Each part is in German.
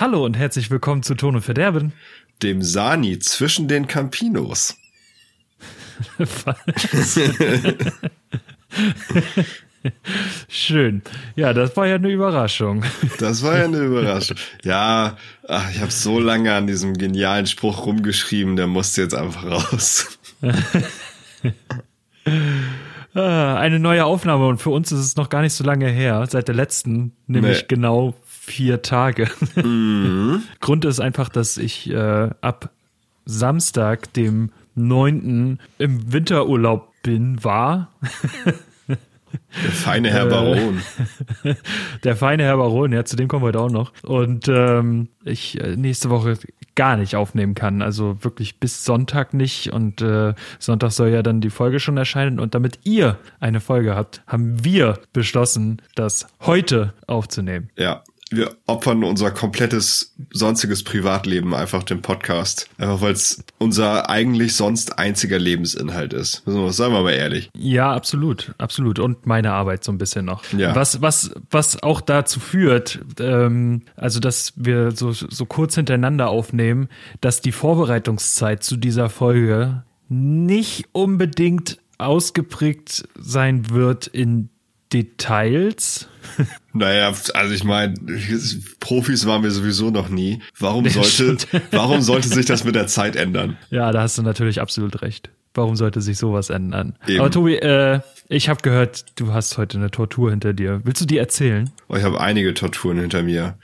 Hallo und herzlich willkommen zu Ton und Verderben. Dem Sani zwischen den Campinos. Schön. Ja, das war ja eine Überraschung. Das war ja eine Überraschung. Ja, ach, ich habe so lange an diesem genialen Spruch rumgeschrieben, der musste jetzt einfach raus. Ah, eine neue Aufnahme und für uns ist es noch gar nicht so lange her, seit der letzten, nämlich nee. genau vier Tage. Mhm. Grund ist einfach, dass ich äh, ab Samstag, dem 9. im Winterurlaub bin, war. Der feine Herr Baron. Der feine Herr Baron, ja, zu dem kommen wir heute auch noch. Und ähm, ich äh, nächste Woche gar nicht aufnehmen kann. Also wirklich bis Sonntag nicht. Und äh, Sonntag soll ja dann die Folge schon erscheinen. Und damit ihr eine Folge habt, haben wir beschlossen, das heute aufzunehmen. Ja, wir opfern unser komplettes sonstiges Privatleben einfach dem Podcast. Einfach weil es unser eigentlich sonst einziger Lebensinhalt ist. Sagen wir mal ehrlich. Ja, absolut, absolut. Und meine Arbeit so ein bisschen noch. Ja. Was, was, was auch dazu führt, ähm, also dass wir so, so kurz hintereinander aufnehmen, dass die Vorbereitungszeit zu dieser Folge nicht unbedingt ausgeprägt sein wird in Details. Naja, also ich meine, Profis waren wir sowieso noch nie. Warum sollte, warum sollte sich das mit der Zeit ändern? Ja, da hast du natürlich absolut recht. Warum sollte sich sowas ändern? Eben. Aber Tobi, äh, ich habe gehört, du hast heute eine Tortur hinter dir. Willst du die erzählen? Oh, ich habe einige Torturen hinter mir.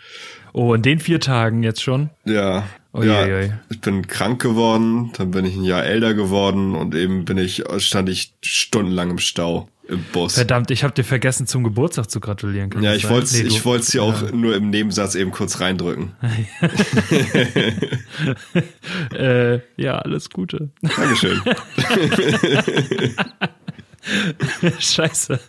Oh, in den vier Tagen jetzt schon? Ja. Oh, ja, je, je. ich bin krank geworden, dann bin ich ein Jahr älter geworden und eben bin ich, stand ich stundenlang im Stau Bus. Verdammt, ich habe dir vergessen, zum Geburtstag zu gratulieren. Kann ja, ich wollte nee, ich wollte sie auch ja. nur im Nebensatz eben kurz reindrücken. äh, ja, alles Gute. Dankeschön. Scheiße.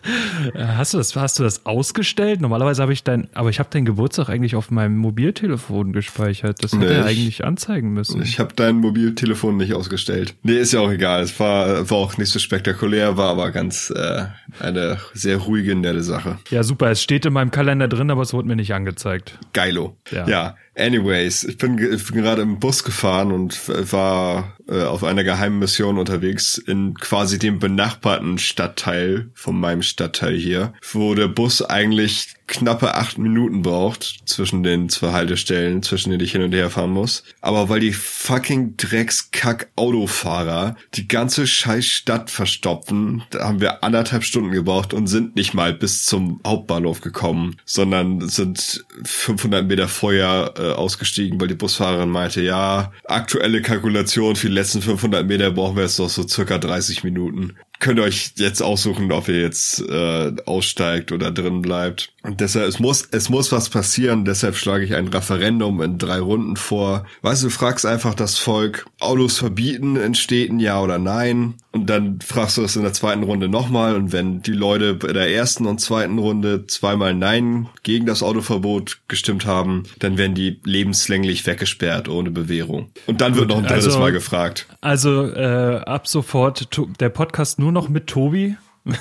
Äh, hast du das, hast du das ausgestellt? Normalerweise habe ich dein, aber ich habe deinen Geburtstag eigentlich auf meinem Mobiltelefon gespeichert. Das hätte nee, er eigentlich anzeigen müssen. Ich habe dein Mobiltelefon nicht ausgestellt. Nee, ist ja auch egal. Es war, war auch nicht so spektakulär, war aber ganz äh, eine sehr ruhige, nette Sache. Ja, super. Es steht in meinem Kalender drin, aber es wurde mir nicht angezeigt. Geilo. Ja. ja. Anyways, ich bin, ich bin gerade im Bus gefahren und war äh, auf einer geheimen Mission unterwegs in quasi dem benachbarten Stadtteil von meinem Stadtteil hier, wo der Bus eigentlich knappe acht Minuten braucht zwischen den zwei Haltestellen, zwischen denen ich hin und her fahren muss. Aber weil die fucking Dreckskack-Autofahrer die ganze scheiß Stadt verstopfen, da haben wir anderthalb Stunden gebraucht und sind nicht mal bis zum Hauptbahnhof gekommen, sondern sind 500 Meter vorher äh, ausgestiegen, weil die Busfahrerin meinte, ja, aktuelle Kalkulation für die letzten 500 Meter brauchen wir jetzt noch so circa 30 Minuten könnt ihr euch jetzt aussuchen, ob ihr jetzt äh, aussteigt oder drin bleibt. Und deshalb, es muss, es muss was passieren, deshalb schlage ich ein Referendum in drei Runden vor. Weißt du, fragst einfach das Volk, Autos verbieten in Städten, ja oder nein? Und dann fragst du das in der zweiten Runde nochmal. Und wenn die Leute bei der ersten und zweiten Runde zweimal Nein gegen das Autoverbot gestimmt haben, dann werden die lebenslänglich weggesperrt ohne Bewährung. Und dann wird noch ein drittes also, Mal gefragt. Also äh, ab sofort der Podcast nur noch mit Tobi.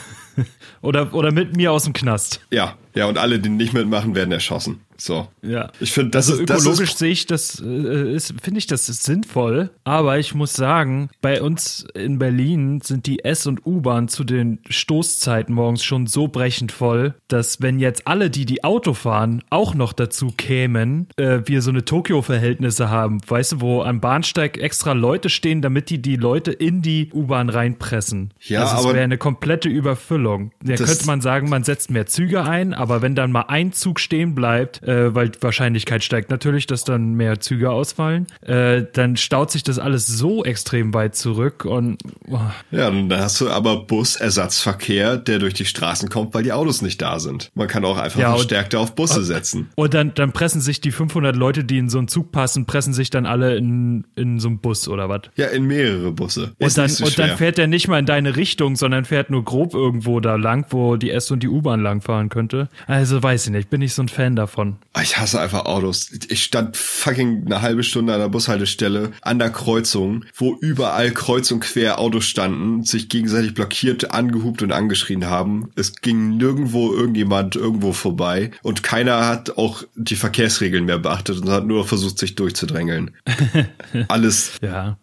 oder, oder mit mir aus dem Knast. Ja, ja, und alle, die nicht mitmachen, werden erschossen. So. Ja. Ich finde, das also ist ökologisch das sehe ich das, äh, ist, finde ich das ist sinnvoll. Aber ich muss sagen, bei uns in Berlin sind die S- und U-Bahn zu den Stoßzeiten morgens schon so brechend voll, dass wenn jetzt alle, die die Auto fahren, auch noch dazu kämen, äh, wir so eine Tokio-Verhältnisse haben. Weißt du, wo am Bahnsteig extra Leute stehen, damit die die Leute in die U-Bahn reinpressen. Ja, also aber es wäre eine komplette Überfüllung. Da könnte man sagen, man setzt mehr Züge ein, aber wenn dann mal ein Zug stehen bleibt, äh, weil die Wahrscheinlichkeit steigt natürlich, dass dann mehr Züge ausfallen, äh, dann staut sich das alles so extrem weit zurück und oh. ja, dann hast du aber Busersatzverkehr, der durch die Straßen kommt, weil die Autos nicht da sind. Man kann auch einfach ja, verstärkter auf Busse setzen. Und dann, dann pressen sich die 500 Leute, die in so einen Zug passen, pressen sich dann alle in, in so einen Bus oder was? Ja, in mehrere Busse. und dann, so und dann fährt der nicht mal in deine Richtung, sondern fährt nur grob irgendwo da lang, wo die S- und die U-Bahn langfahren könnte. Also weiß ich nicht, bin ich so ein Fan davon. Ich hasse einfach Autos. Ich stand fucking eine halbe Stunde an der Bushaltestelle an der Kreuzung, wo überall kreuz und quer Autos standen, sich gegenseitig blockiert, angehupt und angeschrien haben. Es ging nirgendwo irgendjemand irgendwo vorbei und keiner hat auch die Verkehrsregeln mehr beachtet und hat nur versucht, sich durchzudrängeln. Alles. Ja.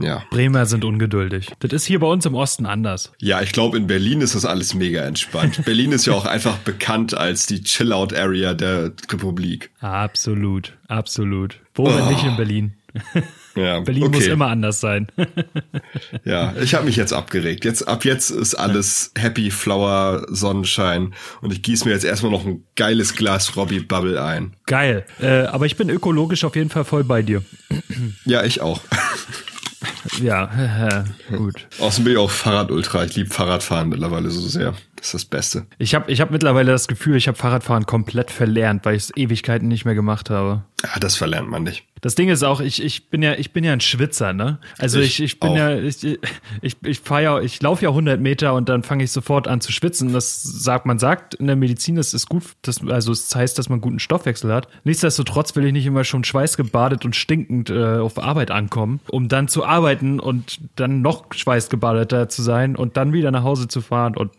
Ja. Bremer sind ungeduldig. Das ist hier bei uns im Osten anders. Ja, ich glaube, in Berlin ist das alles mega entspannt. Berlin ist ja auch einfach bekannt als die Chill-Out-Area der Republik. Absolut, absolut. Wo, wenn Oh. nicht in Berlin? Ja, Berlin okay. muss immer anders sein. Ja, ich habe mich jetzt abgeregt. Jetzt ab jetzt ist alles Happy Flower Sonnenschein und ich gieße mir jetzt erstmal noch ein geiles Glas Robbie Bubble ein. Geil. Äh, aber ich bin ökologisch auf jeden Fall voll bei dir. Ja, ich auch. Ja, gut. Außerdem bin ich auch Fahrradultra. Ich liebe Fahrradfahren mittlerweile so sehr. Das ist das Beste. Ich habe ich hab mittlerweile das Gefühl, ich habe Fahrradfahren komplett verlernt, weil ich es Ewigkeiten nicht mehr gemacht habe. Ja, das verlernt man nicht. Das Ding ist auch, ich, ich bin ja, ich bin ja ein Schwitzer, ne? Also ich, Ich ich bin auch. ja, ich, ich, ich fahr ja, ich laufe ja 100 Meter und dann fange ich sofort an zu schwitzen. Das sagt, man sagt in der Medizin, das ist gut, das, also es heißt, dass man guten Stoffwechsel hat. Nichtsdestotrotz will ich nicht immer schon schweißgebadet und stinkend äh, auf Arbeit ankommen, um dann zu arbeiten und dann noch schweißgebadeter zu sein und dann wieder nach Hause zu fahren und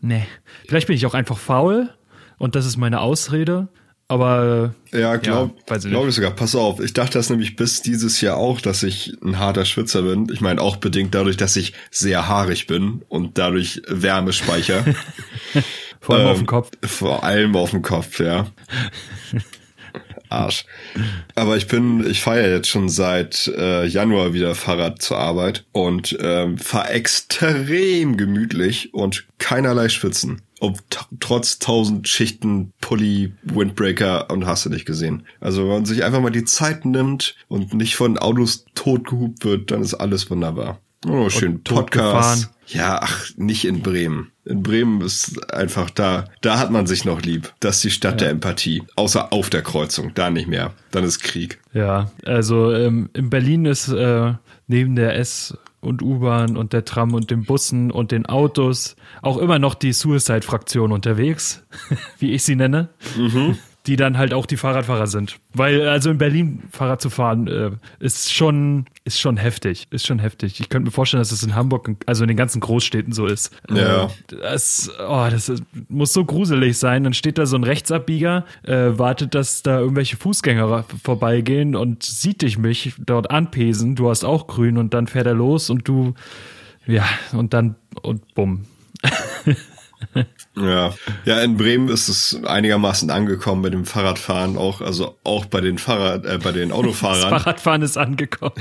nee. Vielleicht bin ich auch einfach faul und das ist meine Ausrede. Aber Ja, glaub, Ja, ich glaub sogar. Pass auf, ich dachte das nämlich bis dieses Jahr auch, dass ich ein harter Schwitzer bin. Ich meine auch bedingt dadurch, dass ich sehr haarig bin und dadurch Wärme speicher. vor allem auf Ähm, dem Kopf. Vor allem auf dem Kopf, ja. Arsch. Aber ich bin, ich fahre jetzt schon seit äh, Januar wieder Fahrrad zur Arbeit und ähm, fahre extrem gemütlich und keinerlei Schwitzen. Ob trotz tausend Schichten Pulli, Windbreaker und hast du nicht gesehen. Also wenn man sich einfach mal die Zeit nimmt und nicht von Autos totgehupt wird, dann ist alles wunderbar. Oh, schön. Podcast. Ja, ach, nicht in Bremen. In Bremen ist einfach da, da hat man sich noch lieb. Das ist die Stadt der Empathie. Außer auf der Kreuzung, da nicht mehr. Dann ist Krieg. Ja, also ähm, in Berlin ist äh, neben der S- und U-Bahn und der Tram und den Bussen und den Autos auch immer noch die Suicide-Fraktion unterwegs, wie ich sie nenne. Die dann halt auch die Fahrradfahrer sind. Weil, also in Berlin Fahrrad zu fahren, äh, ist schon, ist schon heftig. Ist schon heftig. Ich könnte mir vorstellen, dass es in Hamburg, also in den ganzen Großstädten so ist. Ja. Äh, das, oh, das ist, muss so gruselig sein. Dann steht da so ein Rechtsabbieger, äh, wartet, dass da irgendwelche Fußgänger vorbeigehen und sieht dich mich dort anpesen. Du hast auch grün und dann fährt er los und du, ja, und dann, und bumm. Ja. Ja, in Bremen ist es einigermaßen angekommen mit dem Fahrradfahren auch, also auch bei den Fahrrad, äh, bei den Das Autofahrern. Fahrradfahren ist angekommen.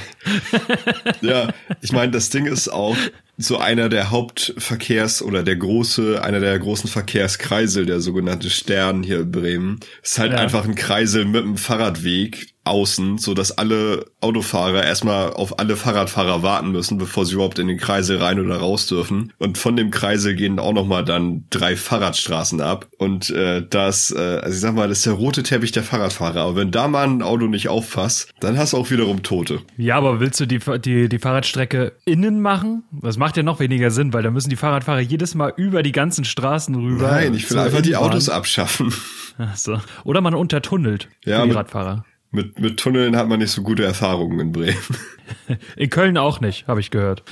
Ja, ich meine, das Ding ist auch so einer der Hauptverkehrs- oder der große, einer der großen Verkehrskreisel, der sogenannte Stern hier in Bremen. Ist halt Ja. einfach ein Kreisel mit einem Fahrradweg außen, so dass alle Autofahrer erstmal auf alle Fahrradfahrer warten müssen, bevor sie überhaupt in den Kreisel rein oder raus dürfen. Und von dem Kreisel gehen auch nochmal dann drei Fahrradstraßen ab. Und äh, das, äh, also ich sag mal, das ist der rote Teppich der Fahrradfahrer. Aber wenn da mal ein Auto nicht auffasst, dann hast du auch wiederum Tote. Ja, aber willst du die, die, die Fahrradstrecke innen machen? Das macht ja noch weniger Sinn, weil da müssen die Fahrradfahrer jedes Mal über die ganzen Straßen rüber. Nein, ich will einfach die. Autos abschaffen. Ach so. Oder man untertunnelt Ja, die Radfahrer. Mit, mit Tunneln hat man nicht so gute Erfahrungen in Bremen. In Köln auch nicht, habe ich gehört.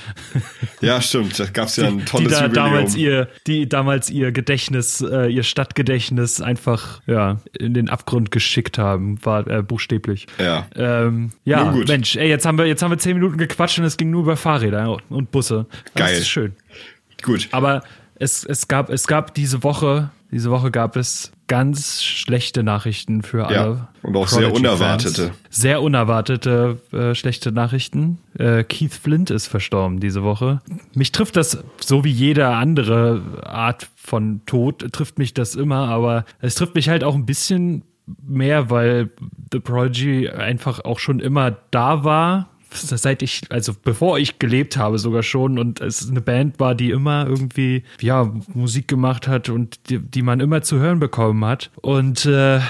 Ja, stimmt. Da gab's ja ein die tolles da Jubiläum. damals ihr, die damals ihr Gedächtnis, äh, ihr Stadtgedächtnis einfach ja in den Abgrund geschickt haben, war äh, buchstäblich. Ja. Ähm, ja. Mensch, ey, jetzt haben wir jetzt haben wir zehn Minuten gequatscht und es ging nur über Fahrräder und Busse. Das Geil. ist schön. Gut. Aber es, es gab es gab diese Woche diese Woche gab es ganz schlechte Nachrichten für alle. Ja, und auch sehr Prodigy-Fans. unerwartete. Sehr unerwartete äh, schlechte Nachrichten. Äh, Keith Flint ist verstorben diese Woche. Mich trifft das so wie jede andere Art von Tod trifft mich das immer, aber es trifft mich halt auch ein bisschen mehr, weil The Prodigy einfach auch schon immer da war. Seit ich, also bevor ich gelebt habe sogar schon und es eine Band war, die immer irgendwie, ja, Musik gemacht hat und die, die man immer zu hören bekommen hat. Und äh,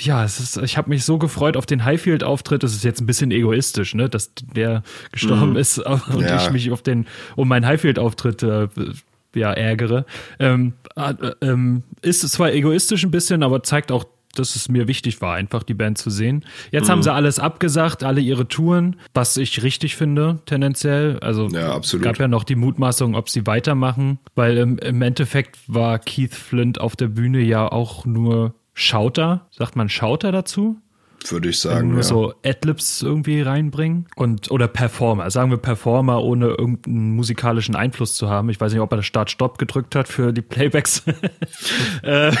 ja, es ist, ich habe mich so gefreut auf den Highfield-Auftritt. Das ist jetzt ein bisschen egoistisch, ne, dass der gestorben ist aber- und Ja. ich mich auf den, um meinen Highfield-Auftritt äh, ja ärgere. Ähm, äh, ähm, ist zwar egoistisch ein bisschen, aber zeigt auch dass es mir wichtig war, einfach die Band zu sehen. Jetzt mhm. haben sie alles abgesagt, alle ihre Touren, was ich richtig finde, tendenziell. Also ja, absolut. gab ja noch die Mutmaßung, ob sie weitermachen, weil im, im Endeffekt war Keith Flint auf der Bühne ja auch nur Schauter. Sagt man Schauter dazu? Würde ich sagen. Nur ja. so Adlibs irgendwie reinbringen und oder Performer, sagen wir Performer, ohne irgendeinen musikalischen Einfluss zu haben. Ich weiß nicht, ob er Start-Stopp gedrückt hat für die Playbacks. Äh,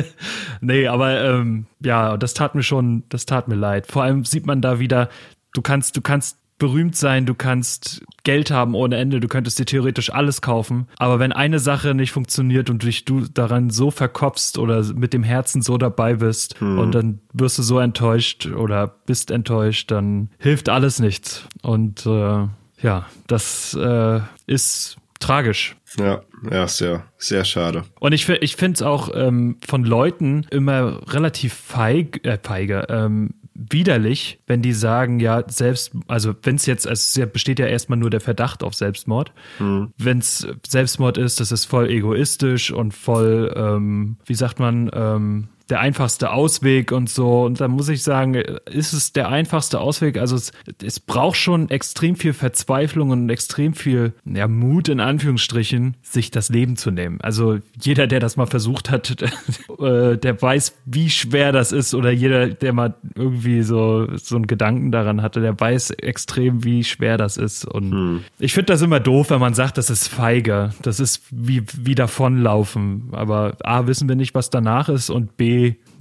nee, aber ähm, ja, das tat mir schon, das tat mir leid. Vor allem sieht man da wieder, du kannst, du kannst berühmt sein, du kannst Geld haben ohne Ende, du könntest dir theoretisch alles kaufen. Aber wenn eine Sache nicht funktioniert und dich du daran so verkopfst oder mit dem Herzen so dabei bist hm. und dann wirst du so enttäuscht oder bist enttäuscht, dann hilft alles nichts. Und äh, ja, das äh, ist tragisch. Ja, ja, sehr, sehr schade. Und ich, ich finde es auch ähm, von Leuten immer relativ feig, äh, feige, ähm, widerlich, wenn die sagen, ja, selbst, also wenn es jetzt, also es besteht ja erstmal nur der Verdacht auf Selbstmord. Mhm. Wenn es Selbstmord ist, das ist voll egoistisch und voll, ähm, wie sagt man, ähm, der einfachste Ausweg und so. Und da muss ich sagen, ist es der einfachste Ausweg. Also es, es braucht schon extrem viel Verzweiflung und extrem viel ja, Mut in Anführungsstrichen, sich das Leben zu nehmen. Also jeder, der das mal versucht hat, äh, der weiß, wie schwer das ist. Oder jeder, der mal irgendwie so, so einen Gedanken daran hatte, der weiß extrem, wie schwer das ist. Und hm. ich finde das immer doof, wenn man sagt, das ist feige. Das ist wie, wie davonlaufen. Aber A, wissen wir nicht, was danach ist und B,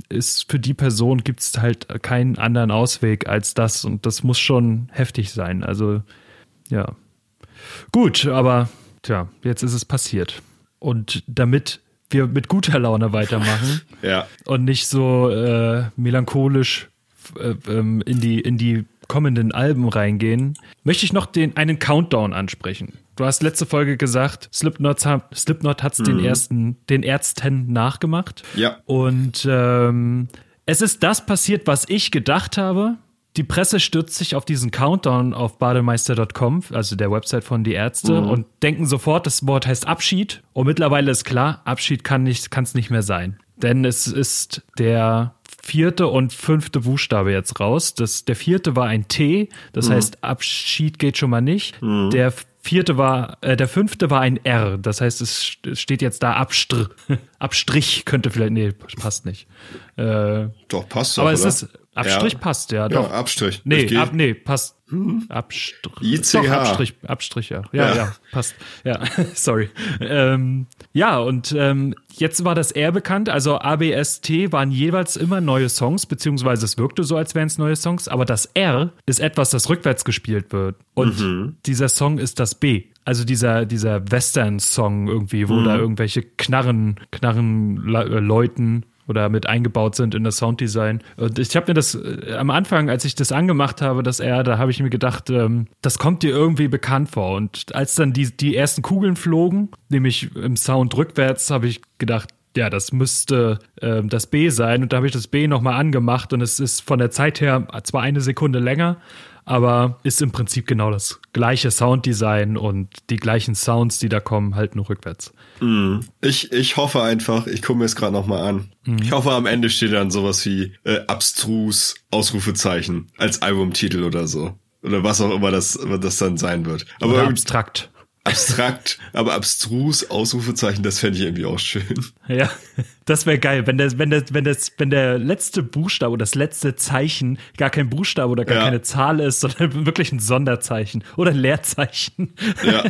ist für die Person gibt es halt keinen anderen Ausweg als das und das muss schon heftig sein. Also ja. Gut, aber tja, jetzt ist es passiert. Und damit wir mit guter Laune weitermachen ja. und nicht so äh, melancholisch äh, ähm, in, die, in die kommenden Alben reingehen, möchte ich noch den, einen Countdown ansprechen. Du hast letzte Folge gesagt, Slipknot, Slipknot hat es mhm. den ersten, den Ärzten nachgemacht. Ja. Und ähm, es ist das passiert, was ich gedacht habe. Die Presse stürzt sich auf diesen Countdown auf bademeister.com, also der Website von die Ärzte, mhm. und denken sofort, das Wort heißt Abschied. Und mittlerweile ist klar, Abschied kann nicht, kann es nicht mehr sein. Denn es ist der vierte und fünfte Buchstabe jetzt raus. Das, der vierte war ein T, das mhm. heißt Abschied geht schon mal nicht. Mhm. Der vierte war, äh, der fünfte war ein R. Das heißt, es steht jetzt da Abstr Abstrich könnte vielleicht, nee, passt nicht. Äh, doch, passt doch, Aber es ist, Abstrich ja. passt, ja, doch. Ja, Abstrich. Nee, ab, nee, passt. Hm? Abstrich. ICH. Doch, Abstrich, Abstrich, ja. Ja, ja, ja passt. Ja, sorry. Ähm, ja, und ähm, jetzt war das R bekannt. Also ABST waren jeweils immer neue Songs, beziehungsweise es wirkte so, als wären es neue Songs. Aber das R ist etwas, das rückwärts gespielt wird. Und mhm. dieser Song ist das B. Also dieser, dieser Western-Song irgendwie, wo mhm. da irgendwelche Knarren, Knarren äh, läuten oder mit eingebaut sind in das Sounddesign. Und ich habe mir das äh, am Anfang, als ich das angemacht habe, das R, da habe ich mir gedacht, ähm, das kommt dir irgendwie bekannt vor. Und als dann die, die ersten Kugeln flogen, nämlich im Sound rückwärts, habe ich gedacht, ja, das müsste äh, das B sein. Und da habe ich das B nochmal angemacht und es ist von der Zeit her zwar eine Sekunde länger, aber ist im Prinzip genau das gleiche Sounddesign und die gleichen Sounds, die da kommen, halt nur rückwärts. Mm. Ich, ich hoffe einfach, ich gucke mir es gerade nochmal an. Mm. Ich hoffe, am Ende steht dann sowas wie äh, abstrus Ausrufezeichen als Albumtitel oder so. Oder was auch immer das, das dann sein wird. Aber oder abstrakt abstrakt, aber abstrus Ausrufezeichen, das fände ich irgendwie auch schön. Ja, das wäre geil, wenn der, wenn der, wenn das, wenn der letzte Buchstabe oder das letzte Zeichen gar kein Buchstabe oder gar ja. keine Zahl ist, sondern wirklich ein Sonderzeichen oder ein Leerzeichen. Ja.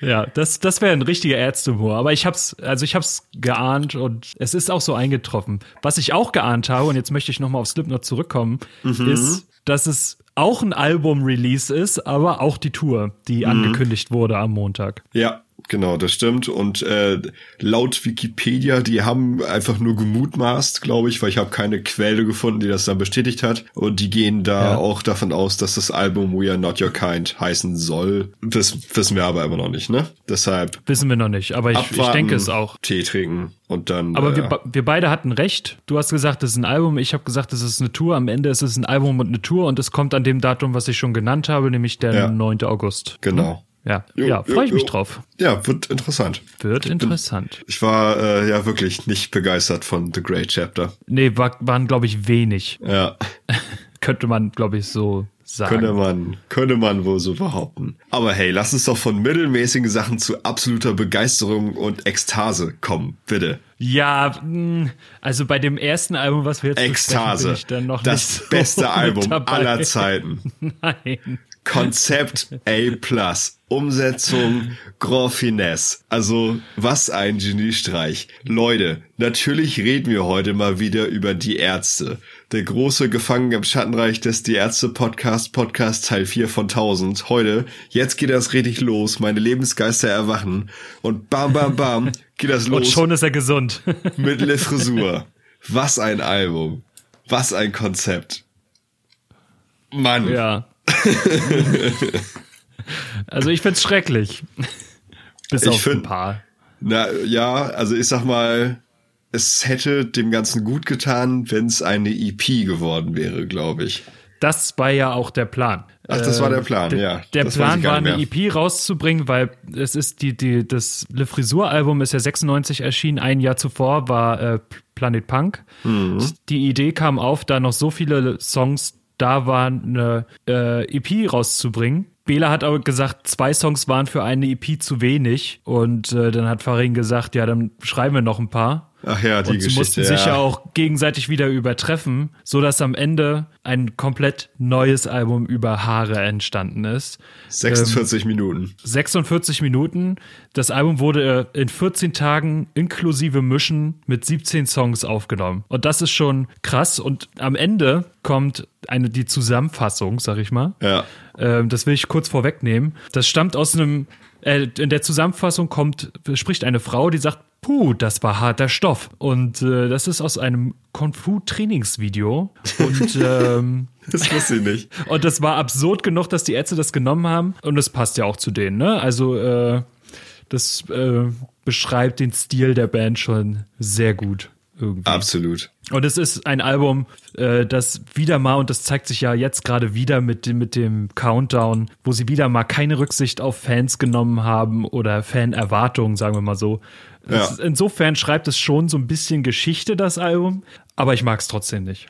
ja, das, das wäre ein richtiger Ärztehumor. Aber ich hab's, also ich hab's geahnt und es ist auch so eingetroffen. Was ich auch geahnt habe, und jetzt möchte ich nochmal auf Slipknot zurückkommen, mhm. ist, dass es auch ein Album-Release ist, aber auch die Tour, die mhm. angekündigt wurde am Montag. Ja, Genau, das stimmt. Und äh, laut Wikipedia, die haben einfach nur gemutmaßt, glaube ich, weil ich habe keine Quelle gefunden, die das dann bestätigt hat. Und die gehen da ja. auch davon aus, dass das Album We Are Not Your Kind heißen soll. Das wissen wir aber immer noch nicht, ne? Deshalb. Wissen wir noch nicht, aber ich, abwarten, ich denke es auch. Tee trinken und dann. Aber äh, wir, wir beide hatten recht. Du hast gesagt, es ist ein Album. Ich habe gesagt, es ist eine Tour. Am Ende ist es ein Album und eine Tour und es kommt an dem Datum, was ich schon genannt habe, nämlich der ja. 9. August. Genau. Ja, Jo, ja, freue ich mich drauf. Ja, wird interessant. Wird interessant. Ich war äh, ja wirklich nicht begeistert von The Great Chapter. Nee, war, waren, glaube ich, wenig. Ja, Könnte man, glaube ich, so sagen. könnte man, könnte man wohl so behaupten. Aber hey, lass uns doch von mittelmäßigen Sachen zu absoluter Begeisterung und Ekstase kommen, bitte. Ja, mh, also bei dem ersten Album, was wir jetzt Ekstase, bin ich dann noch das nicht so beste Album dabei. aller Zeiten. Nein. Konzept A+, Umsetzung Grand Finesse. Also, was ein Geniestreich. Leute, natürlich reden wir heute mal wieder über die Ärzte. Der große Gefangen im Schattenreich des Die Ärzte Podcast, Podcast Teil 4 von 1000. Heute, jetzt geht das richtig los, meine Lebensgeister erwachen und bam, bam, bam, geht das Und los schon ist er gesund. mit Le Frisur. Was ein Album. Was ein Konzept. Mann. ja. also ich find's schrecklich. Bis Ich auf ein find- paar. Na ja, also ich sag mal, es hätte dem Ganzen gut getan, wenn es eine EP geworden wäre, glaube ich. Das war ja auch der Plan. Ach, das war der Ähm, Plan, der, ja. Der Das Plan war, eine EP rauszubringen, weil es ist die, die, das Le Frisur-Album ist ja 96 erschienen, ein Jahr zuvor war äh, Planet Punk. Mhm. Die Idee kam auf, da noch so viele Songs da waren, eine äh, EP rauszubringen. Bela hat aber gesagt, zwei Songs waren für eine EP zu wenig. Und äh, dann hat Farin gesagt, ja, dann schreiben wir noch ein paar. Ach ja, die Und sie Geschichte. mussten sich ja auch gegenseitig wieder übertreffen, so dass am Ende ein komplett neues Album über Haare entstanden ist. 46 Minuten. 46 Minuten. Das Album wurde äh, in 14 Tagen inklusive Mischen mit 17 Songs aufgenommen. Und das ist schon krass. Und am Ende kommt eine die Zusammenfassung, sag ich mal. Ja. Ähm, das will ich kurz vorwegnehmen. Das stammt aus einem, äh, in der Zusammenfassung kommt, spricht eine Frau, die sagt, puh, das war harter Stoff. Und äh, das ist aus einem Kung-Fu-Trainingsvideo. Und, ähm, Das wusste ich nicht. und das war absurd genug, dass die Ärzte das genommen haben. Und das passt ja auch zu denen, ne? Also, äh, das äh, beschreibt den Stil der Band schon sehr gut. Irgendwie. Absolut. Und es ist ein Album, äh, das wieder mal, und das zeigt sich ja jetzt gerade wieder mit dem, mit dem Countdown, wo sie wieder mal keine Rücksicht auf Fans genommen haben oder Fanerwartungen, sagen wir mal so. Ja. Es, insofern schreibt es schon so ein bisschen Geschichte, das Album, aber ich mag es trotzdem nicht.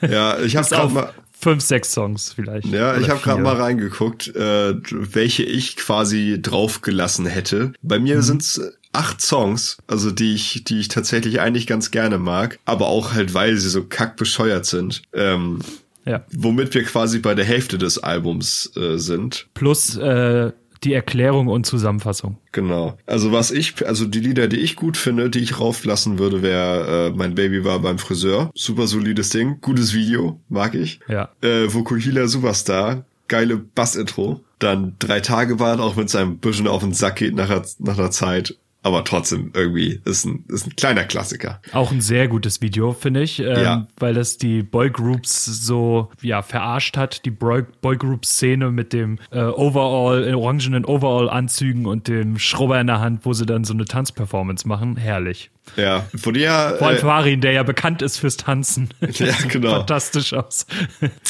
Ja, ich habe gerade mal. fünf, sechs Songs vielleicht. Ja, ich habe gerade mal reingeguckt, äh, welche ich quasi draufgelassen hätte. Bei mir Mhm. sind's acht Songs, also die ich, die ich tatsächlich eigentlich ganz gerne mag, aber auch halt, weil sie so kackbescheuert sind. Ähm, Ja. womit wir quasi bei der Hälfte des Albums äh, sind. Plus äh, die Erklärung und Zusammenfassung. Genau. Also was ich, also die Lieder, die ich gut finde, die ich rauflassen würde, wäre äh, Mein Baby war beim Friseur. Super solides Ding, gutes Video, mag ich. Ja. Äh, Vokuhila Superstar, geile Bass-Intro. Dann Drei Tage waren, auch wenn es einem bisschen auf den Sack geht nach, der- nach einer Zeit. Aber trotzdem irgendwie ist ein, ist ein kleiner Klassiker. Auch ein sehr gutes Video, finde ich, ähm, Ja. weil das die Boygroups so ja verarscht hat, die Boy- Boygroup-Szene mit dem äh, Overall, äh, orangenen Overall-Anzügen und dem Schrubber in der Hand, wo sie dann so eine Tanzperformance machen. Herrlich. Ja, wurde ja, Vor allem äh, Farin, der ja bekannt ist fürs Tanzen. Ja, genau. Fantastisch aus.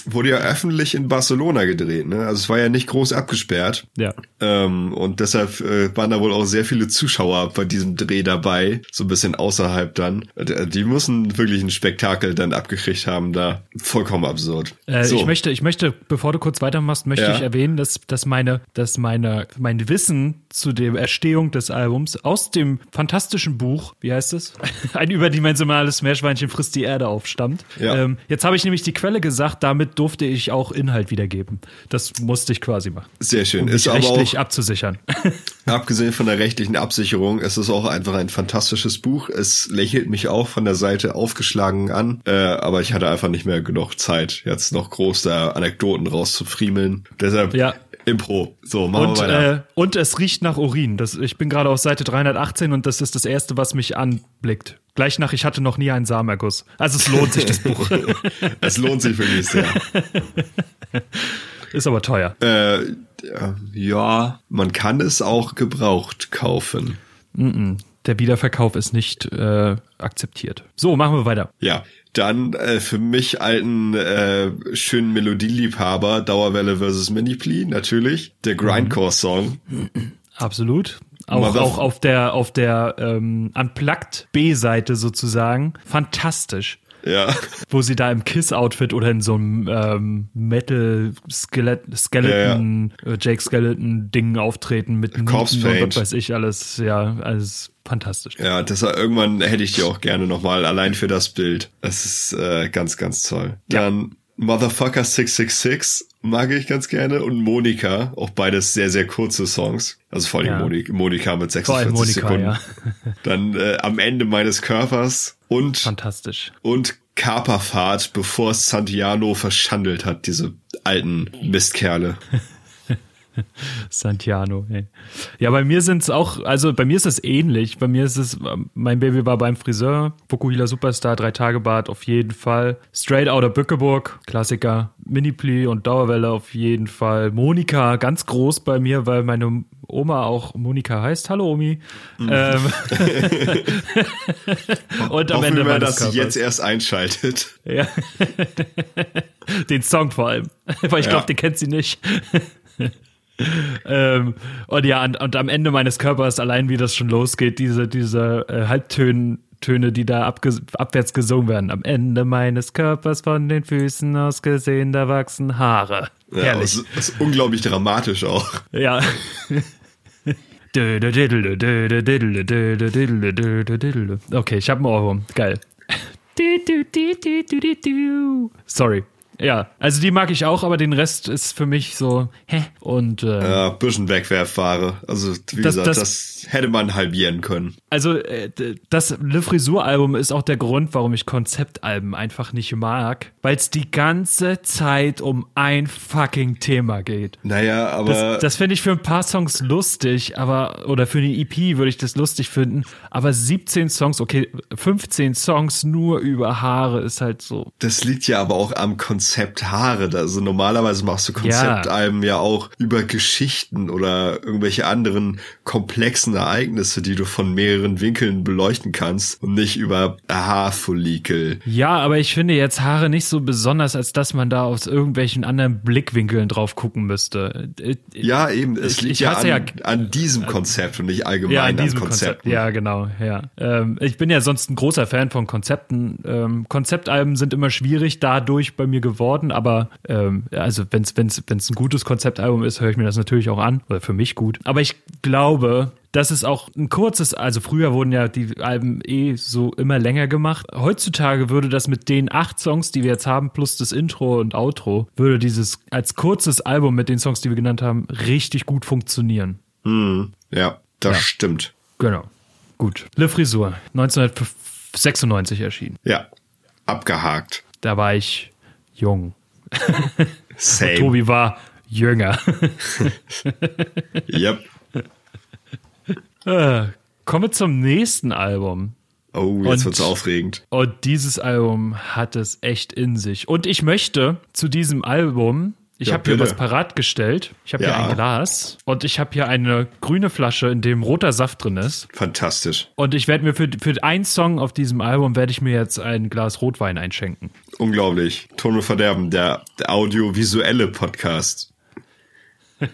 wurde ja öffentlich in Barcelona gedreht, ne? Also es war ja nicht groß abgesperrt. ja. Ähm, und deshalb äh, waren da wohl auch sehr viele Zuschauer bei diesem Dreh dabei, so ein bisschen außerhalb dann. Äh, Die müssen wirklich ein Spektakel dann abgekriegt haben, da vollkommen absurd. Äh, so, Ich möchte, ich möchte, bevor du kurz weitermachst, möchte Ja. ich erwähnen, dass, dass meine, dass meine, mein Wissen zu der Erstehung des Albums aus dem fantastischen Buch, wie heißt es? Ein überdimensionales Meerschweinchen frisst die Erde aufstammt. Ja. Ähm, jetzt habe ich nämlich die Quelle gesagt, damit durfte ich auch Inhalt wiedergeben. Das musste ich quasi machen. sehr schön. Um ist aber auch, rechtlich abzusichern. abgesehen von der rechtlichen Absicherung, es ist auch einfach ein fantastisches Buch. Es lächelt mich auch von der Seite aufgeschlagen an, äh, aber ich hatte einfach nicht mehr genug Zeit, jetzt noch groß da Anekdoten rauszufriemeln. Deshalb Ja. Impro. So, machen Und, wir weiter. äh, und es riecht nach Urin. Das, ich bin gerade auf Seite 318 und das ist das Erste, was mich anblickt. Gleich nach, ich hatte noch nie einen Samenerguss. Also es lohnt sich, das Buch. es lohnt sich wirklich sehr. Ist aber teuer. Äh, ja, man kann es auch gebraucht kaufen. Der Wiederverkauf ist nicht äh, akzeptiert. So, machen wir weiter. Ja, Dann äh, für mich alten äh, schönen Melodieliebhaber Dauerwelle versus Mini-Plea, natürlich. Der Grindcore-Song. Absolut. Auch, auch auf der auf der ähm, Unplugged B-Seite sozusagen. Fantastisch. Ja. Wo sie da im Kiss-Outfit oder in so einem ähm, Metal-Skeleton, Skeleton, Ja, äh, Jake Skeleton-Ding auftreten mit Corpse Nieten und Paint. was weiß ich alles. Ja, alles fantastisch. Ja, das war, irgendwann hätte ich die auch gerne nochmal, allein für das Bild. Das ist äh, ganz, ganz toll. Dann Motherfucker 666 mag ich ganz gerne und Monika, auch beides sehr, sehr kurze Songs. Also vor allem Ja. Monika, Monika mit Vor allem 46 Monika, Sekunden. ja. Dann äh, am Ende meines Körpers und Fantastisch. und Kaperfahrt, bevor Santiano verschandelt hat, diese alten Mistkerle. Santiano. Ey. Ja, bei mir sind es auch, also bei mir ist es ähnlich. Bei mir ist es, mein Baby war beim Friseur, Fukuhila Superstar, drei Tage Bad auf jeden Fall. Straight Outta Bückeburg, Klassiker. Mini-Pli und Dauerwelle auf jeden Fall. Monika, ganz groß bei mir, weil meine Oma auch Monika heißt. Hallo Omi. Mhm. Ähm, und am Hoffen Ende wir dass sie jetzt erst einschaltet. Ja. den Song vor allem. Weil ich Ja. glaube, den kennt sie nicht. Ähm, und ja, und, und am Ende meines Körpers, allein wie das schon losgeht, diese, diese äh, Halbtöne, Töne, die da abwärts gesungen werden. Am Ende meines Körpers von den Füßen aus gesehen, da wachsen Haare. Ja, Herrlich. das, das ist unglaublich dramatisch auch. Ja. Okay, ich habe einen Ohrwurm. Geil. Sorry. Ja, also die mag ich auch, aber den Rest ist für mich so, hä? Und äh, Ja, bisschen Wegwerfware. Also, wie Das- gesagt, das, das- hätte man halbieren können. also äh, das Le Frisur-Album ist auch der Grund, warum ich Konzeptalben einfach nicht mag, weil es die ganze Zeit um ein fucking Thema geht. Naja, aber Das, das finde ich für ein paar Songs lustig, aber, oder für eine EP würde ich das lustig finden, aber 17 Songs, okay, 15 Songs nur über Haare ist halt so. das liegt ja aber auch am Konzept Haare. Also normalerweise machst du Konzeptalben ja auch über Geschichten oder irgendwelche anderen komplexen Ereignisse, die du von mehreren Winkeln beleuchten kannst und nicht über Haarfollikel. Ja, aber ich finde jetzt Haare nicht so besonders, als dass man da aus irgendwelchen anderen Blickwinkeln drauf gucken müsste. Äh, Ja, eben, es Ich- liegt ich ja hasse an, ja- an diesem Konzept und nicht allgemein Ja, an diesem Konzept. Ja, genau, ja. Ähm, ich bin ja sonst ein großer Fan von Konzepten. Ähm, Konzeptalben sind immer schwierig dadurch bei mir geworden, aber ähm, also wenn es wenn's, wenn's ein gutes Konzeptalbum ist, höre ich mir das natürlich auch an. Oder für mich gut. Aber ich glaube, das ist auch ein kurzes, also früher wurden ja die Alben eh so immer länger gemacht. Heutzutage würde das mit den acht Songs, die wir jetzt haben, plus das Intro und Outro, würde dieses als kurzes Album mit den Songs, die wir genannt haben, richtig gut funktionieren. Ja, das Ja. stimmt. Genau. Gut. Le Frisur, 1996 erschienen. Ja, abgehakt. Da war ich jung. Same. Tobi war jünger. Yep. Äh, Kommen wir zum nächsten Album. Oh, jetzt Und- wird's aufregend. Und dieses Album hat es echt in sich. Und ich möchte zu diesem Album, ich Ja, habe hier was parat gestellt. Ich habe Ja. hier ein Glas und ich habe hier eine grüne Flasche, in dem roter Saft drin ist. Fantastisch. Und ich werde mir für, für einen Song auf diesem Album werde ich mir jetzt ein Glas Rotwein einschenken. Unglaublich. Ton und Verderben, der, der audiovisuelle Podcast.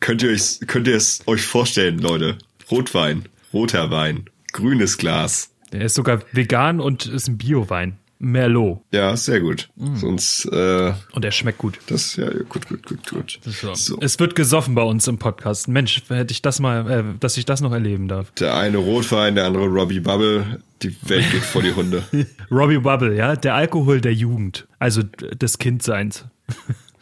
könnt ihr euch, könnt ihr es euch vorstellen, Leute? Rotwein, roter Wein, grünes Glas. Der ist sogar vegan und ist ein Biowein. Merlot. Ja, sehr gut. Sonst, äh, Und er schmeckt gut. das, ja, gut, gut, gut, gut. So. Es wird gesoffen bei uns im Podcast. Mensch, hätte ich das mal, äh, dass ich das noch erleben darf. Der eine Rotwein, der andere Robbie Bubble. Die Welt geht vor die Hunde. Robbie Bubble, ja, der Alkohol der Jugend, also des Kindseins.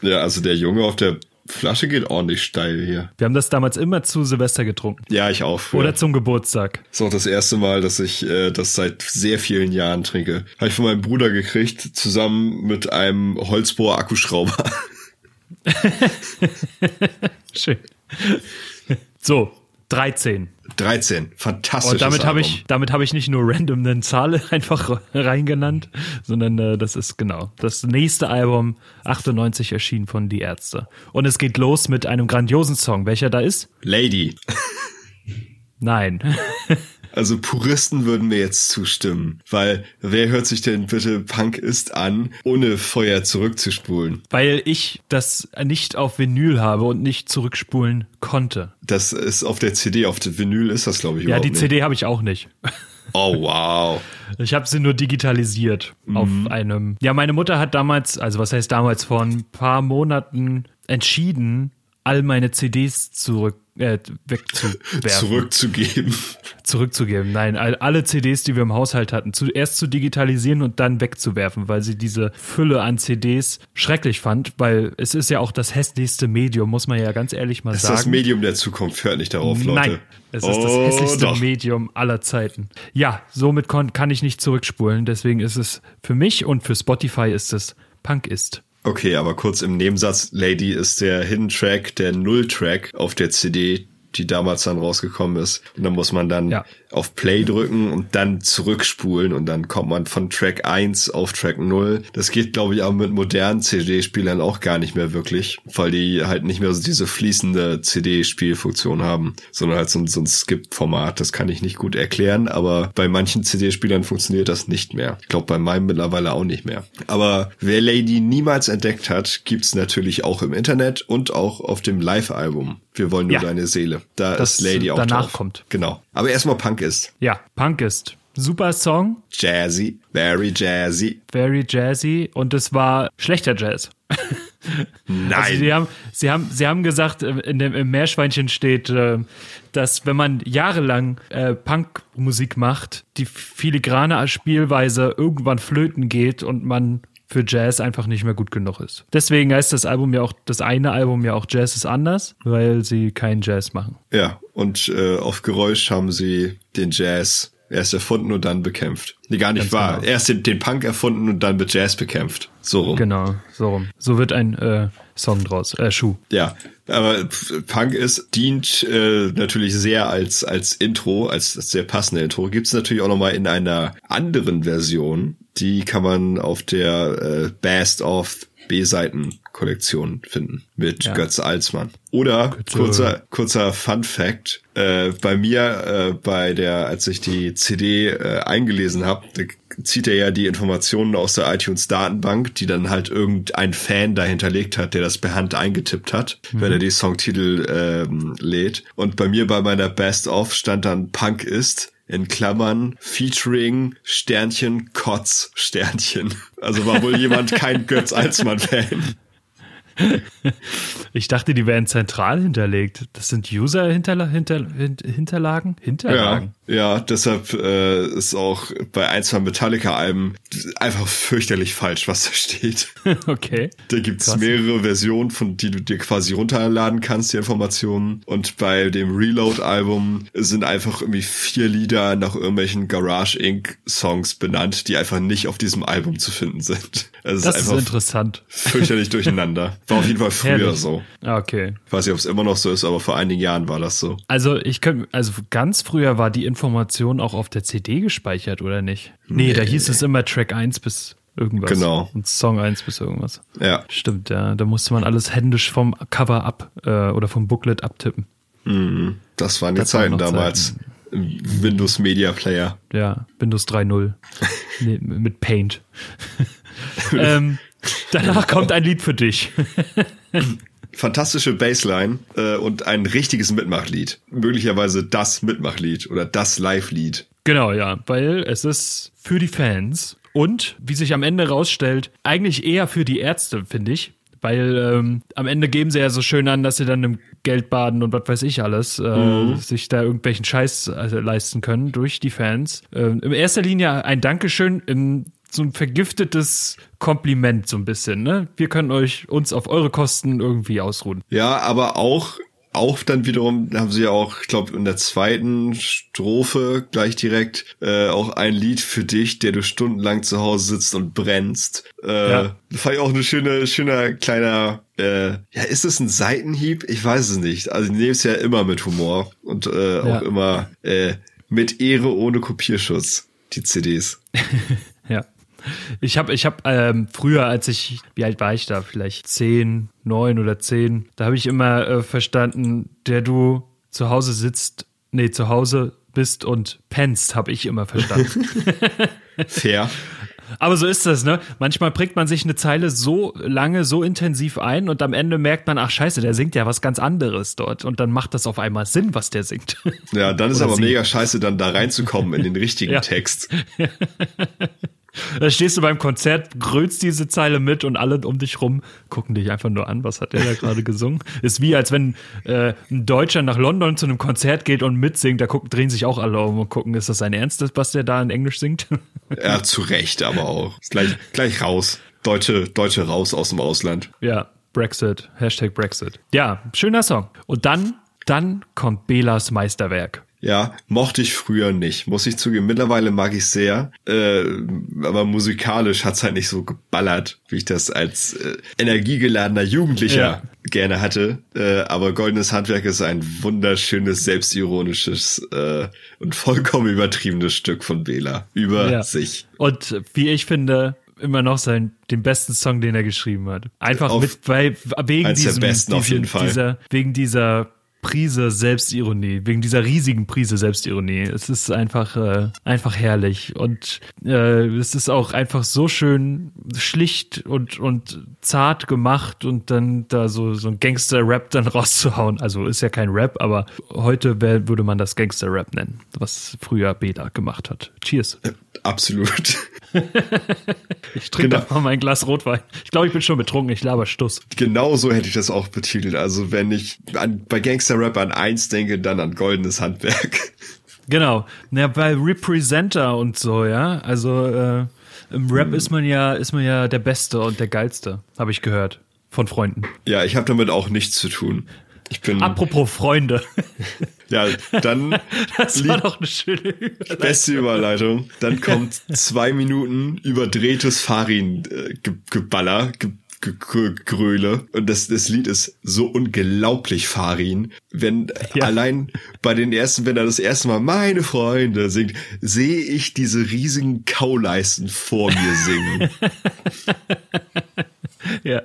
Ja, also der Junge auf der Flasche geht ordentlich steil hier. Wir haben das damals immer zu Silvester getrunken. Ja, ich auch. früher. Oder zum Geburtstag. ist auch das erste Mal, dass ich äh, das seit sehr vielen Jahren trinke. Habe ich von meinem Bruder gekriegt, zusammen mit einem Holzbohr-Akkuschrauber. Schön. So, 13. 13. Fantastisch. Und damit habe ich, damit habe ich nicht nur random eine Zahl einfach reingenannt, sondern äh, das ist genau das nächste Album 98 erschienen von Die Ärzte. Und es geht los mit einem grandiosen Song. Welcher da ist? Lady. Nein. Also Puristen würden mir jetzt zustimmen, weil wer hört sich denn bitte Punk ist an, ohne Feuer zurückzuspulen? Weil ich das nicht auf Vinyl habe und nicht zurückspulen konnte. Das ist auf der CD, auf der Vinyl ist das glaube ich Ja, die nicht. CD habe ich auch nicht. Oh wow. Ich habe sie nur digitalisiert auf einem. Ja, meine Mutter hat damals, also was heißt damals, vor ein paar Monaten entschieden, all meine CDs zurück äh, wegzuwerfen. Zurückzugeben. zurückzugeben. Nein, all, alle CDs, die wir im Haushalt hatten, zuerst zu digitalisieren und dann wegzuwerfen, weil sie diese Fülle an CDs schrecklich fand, weil es ist ja auch das hässlichste Medium, muss man ja ganz ehrlich mal Das ist sagen. das Medium der Zukunft. Hört nicht darauf, Leute. Nein, es ist das Oh, hässlichste doch. Medium aller Zeiten. Ja, somit kann ich nicht zurückspulen. Deswegen ist es für mich und für Spotify ist es Punk ist. Okay, aber kurz im Nebensatz, Lady ist der Hidden Track, der Null-Track auf der CD, die damals dann rausgekommen ist. Und dann muss man dann Ja. Auf Play drücken und dann zurückspulen und dann kommt man von Track 1 auf Track 0. Das geht, glaube ich, auch mit modernen CD-Spielern auch gar nicht mehr wirklich, weil die halt nicht mehr so diese fließende CD-Spielfunktion haben, sondern halt so, ein- so ein Skip-Format. Das kann ich nicht gut erklären, aber bei manchen CD-Spielern funktioniert das nicht mehr. Ich glaube, bei meinem mittlerweile auch nicht mehr. Aber wer Lady niemals entdeckt hat, gibt's natürlich auch im Internet und auch auf dem Live-Album. Wir wollen nur Ja. deine Seele. Da Das ist Lady auch danach drauf. kommt. Genau. Aber erstmal Punk ist. Ja, Punk ist. Super Song, Jazzy, very jazzy. very jazzy und es war schlechter Jazz. Nein. Also sie haben, sie haben, sie haben gesagt, äh, in dem, im Meerschweinchen steht, äh, dass wenn man jahrelang äh, Punkmusik macht, die filigrane Spielweise irgendwann flöten geht und man für Jazz einfach nicht mehr gut genug ist. Deswegen heißt das Album ja auch, das eine Album ja auch Jazz ist anders, weil sie keinen Jazz machen. ja, und äh, auf Geräusch haben sie den Jazz erst erfunden und dann bekämpft. Nee, gar nicht Ganz wahr. genau. Erst den, den Punk erfunden und dann mit Jazz bekämpft. So rum. Genau, so rum. So wird ein äh, Song draus, äh, Schuh. Ja, aber Punk ist dient äh, natürlich sehr als als Intro, als, als sehr passende Intro. Gibt's natürlich auch noch mal in einer anderen Version. Die kann man auf der äh, Best of B-Seiten Kollektion finden mit Ja. Götz Alsmann. Oder kurzer kurzer Fun Fact: äh, Bei mir äh, bei der, als ich die CD äh, eingelesen habe, zieht er ja die Informationen aus der iTunes Datenbank, die dann halt irgendein Fan dahinterlegt hat, der das per Hand eingetippt hat, wenn er die Songtitel ähm, lädt. Und bei mir bei meiner Best of stand dann Punk ist in Klammern featuring Sternchen Kotz Sternchen. Also war wohl jemand kein Götz Alsmann Fan. Ich dachte, die wären zentral hinterlegt. Das sind User hinterla hinter hin Hinterlagen? Ja, ja, deshalb äh, ist auch bei ein, zwei Metallica-Alben einfach fürchterlich falsch, was da steht. Okay. Da gibt's Krass. mehrere Versionen, von die du dir quasi runterladen kannst, die Informationen. Und bei dem Reload-Album sind einfach irgendwie vier Lieder nach irgendwelchen Garage Inc. Songs benannt, die einfach nicht auf diesem Album zu finden sind. Also es Das ist ist einfach interessant. fürchterlich durcheinander. War auf jeden Fall früher Herrlich. so. Okay. Ich weiß nicht, ob es immer noch so ist, aber vor einigen Jahren war das so. Also ich könnte, also ganz früher war die Information auch auf der CD gespeichert, oder nicht? Nee, da hieß es immer Track 1 bis irgendwas. Genau. Und Song 1 bis irgendwas. Ja. Stimmt, ja. Da musste man alles händisch vom Cover ab äh, oder vom Booklet abtippen. Das waren die Das waren Zeiten noch damals. Windows Media Player. Ja, Windows 3.0. nee, mit Paint. ähm, danach kommt ein Lied für dich. Fantastische Bassline äh, und ein richtiges Mitmachlied. Möglicherweise das Mitmachlied oder das Live-Lied. Genau, ja, weil es ist für die Fans und, wie sich am Ende rausstellt, eigentlich eher für die Ärzte, finde ich. Weil ähm, am Ende geben sie ja so schön an, dass sie dann im Geld baden und was weiß ich alles, äh, sich da irgendwelchen Scheiß äh, leisten können durch die Fans. Ähm, in erster Linie ein Dankeschön, in so ein vergiftetes Kompliment so ein bisschen. Ne? Wir können euch uns auf eure Kosten irgendwie ausruhen. Ja, aber auch, auch dann wiederum haben sie ja auch, ich glaube, in der zweiten Strophe gleich direkt äh, auch ein Lied für dich, der du stundenlang zu Hause sitzt und brennst. Äh, Ja. Fand ich auch eine schöne, schöner kleiner, äh, ja, ist es ein Seitenhieb? Ich weiß es nicht. Also ich nehme es ja immer mit Humor und äh, Ja. auch immer äh, mit Ehre ohne Kopierschutz, die CDs. Ja. Ich habe ich hab, ähm, früher, als ich, wie alt war ich da? Vielleicht zehn, neun oder zehn. Da habe ich immer äh, verstanden, der du zu Hause sitzt, nee, zu Hause bist und pennst, habe ich immer verstanden. Fair. Aber so ist das, ne? Manchmal prägt man sich eine Zeile so lange, so intensiv ein und am Ende merkt man, ach scheiße, der singt ja was ganz anderes dort. Und dann macht das auf einmal Sinn, was der singt. Ja, dann ist Oder aber sie. mega scheiße, dann da reinzukommen in den richtigen Ja. Text. Da stehst du beim Konzert, grölst diese Zeile mit und alle um dich rum gucken dich einfach nur an, was hat der da gerade gesungen. Ist wie, als wenn äh, ein Deutscher nach London zu einem Konzert geht und mitsingt, da gucken, drehen sich auch alle um und gucken, ist das sein Ernst, was der da in Englisch singt? Ja, zu Recht, aber auch. Ist gleich, gleich raus. Deutsche, Deutsche raus aus dem Ausland. ja, Brexit, Hashtag Brexit. Ja, schöner Song. Und dann, dann kommt Belas Meisterwerk. Ja, mochte ich früher nicht, muss ich zugeben. Mittlerweile mag ich sehr, äh, aber musikalisch hat's halt nicht so geballert, wie ich das als äh, energiegeladener Jugendlicher Ja. gerne hatte. Äh, aber Goldenes Handwerk ist ein wunderschönes, selbstironisches äh, und vollkommen übertriebenes Stück von Bela über Ja. sich. Und wie ich finde, immer noch sein, den besten Song, den er geschrieben hat. Einfach Auf- mit, weil, wegen diesem, besten auf diesem- jeden Fall. Dieser, wegen dieser Prise Selbstironie, wegen dieser riesigen Prise Selbstironie. Es ist einfach, äh, einfach herrlich. Und äh, es ist auch einfach so schön schlicht und, und zart gemacht und dann da so, so ein Gangster-Rap dann rauszuhauen. Also ist ja kein Rap, aber heute wär, würde man das Gangster-Rap nennen, was früher Beda gemacht hat. Cheers. Absolut. Ich trinke Genau. mal mein Glas Rotwein. Ich glaube, ich bin schon betrunken. Ich laber Stuss. Genau so hätte ich das auch betitelt. Also wenn ich an, bei Gangster Rap an eins denke, dann an Goldenes Handwerk. Genau. Na, bei Representer und so, ja. Also äh, im Rap Hm. ist man ja, ist man ja der Beste und der Geilste, habe ich gehört. Von Freunden. Ja, ich habe damit auch nichts zu tun. Ich bin Apropos Freunde. ja dann Das war doch eine schöne Überleitung. beste Überleitung. Dann kommt zwei Minuten überdrehtes Farin-Geballer, ge ge ge Gröle. Und das, das Lied ist so unglaublich Farin. Wenn Ja. allein bei den ersten, wenn er das erste Mal meine Freunde singt, sehe ich diese riesigen Kauleisten vor mir singen. Ja.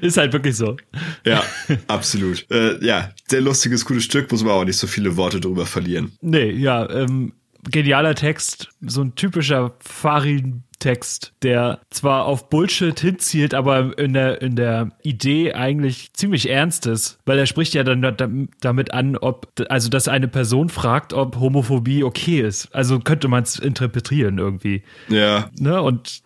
Ist halt wirklich so. Ja, absolut. Äh, ja, sehr lustiges, gutes Stück, muss man auch nicht so viele Worte drüber verlieren. Nee, ja, ähm, genialer Text, so ein typischer Farin-Text, der zwar auf Bullshit hinzielt, aber in der, in der Idee eigentlich ziemlich ernst ist, weil er spricht ja dann da, damit an, ob, also dass eine Person fragt, ob Homophobie okay ist. Also könnte man es interpretieren irgendwie. Ja, Ne? Und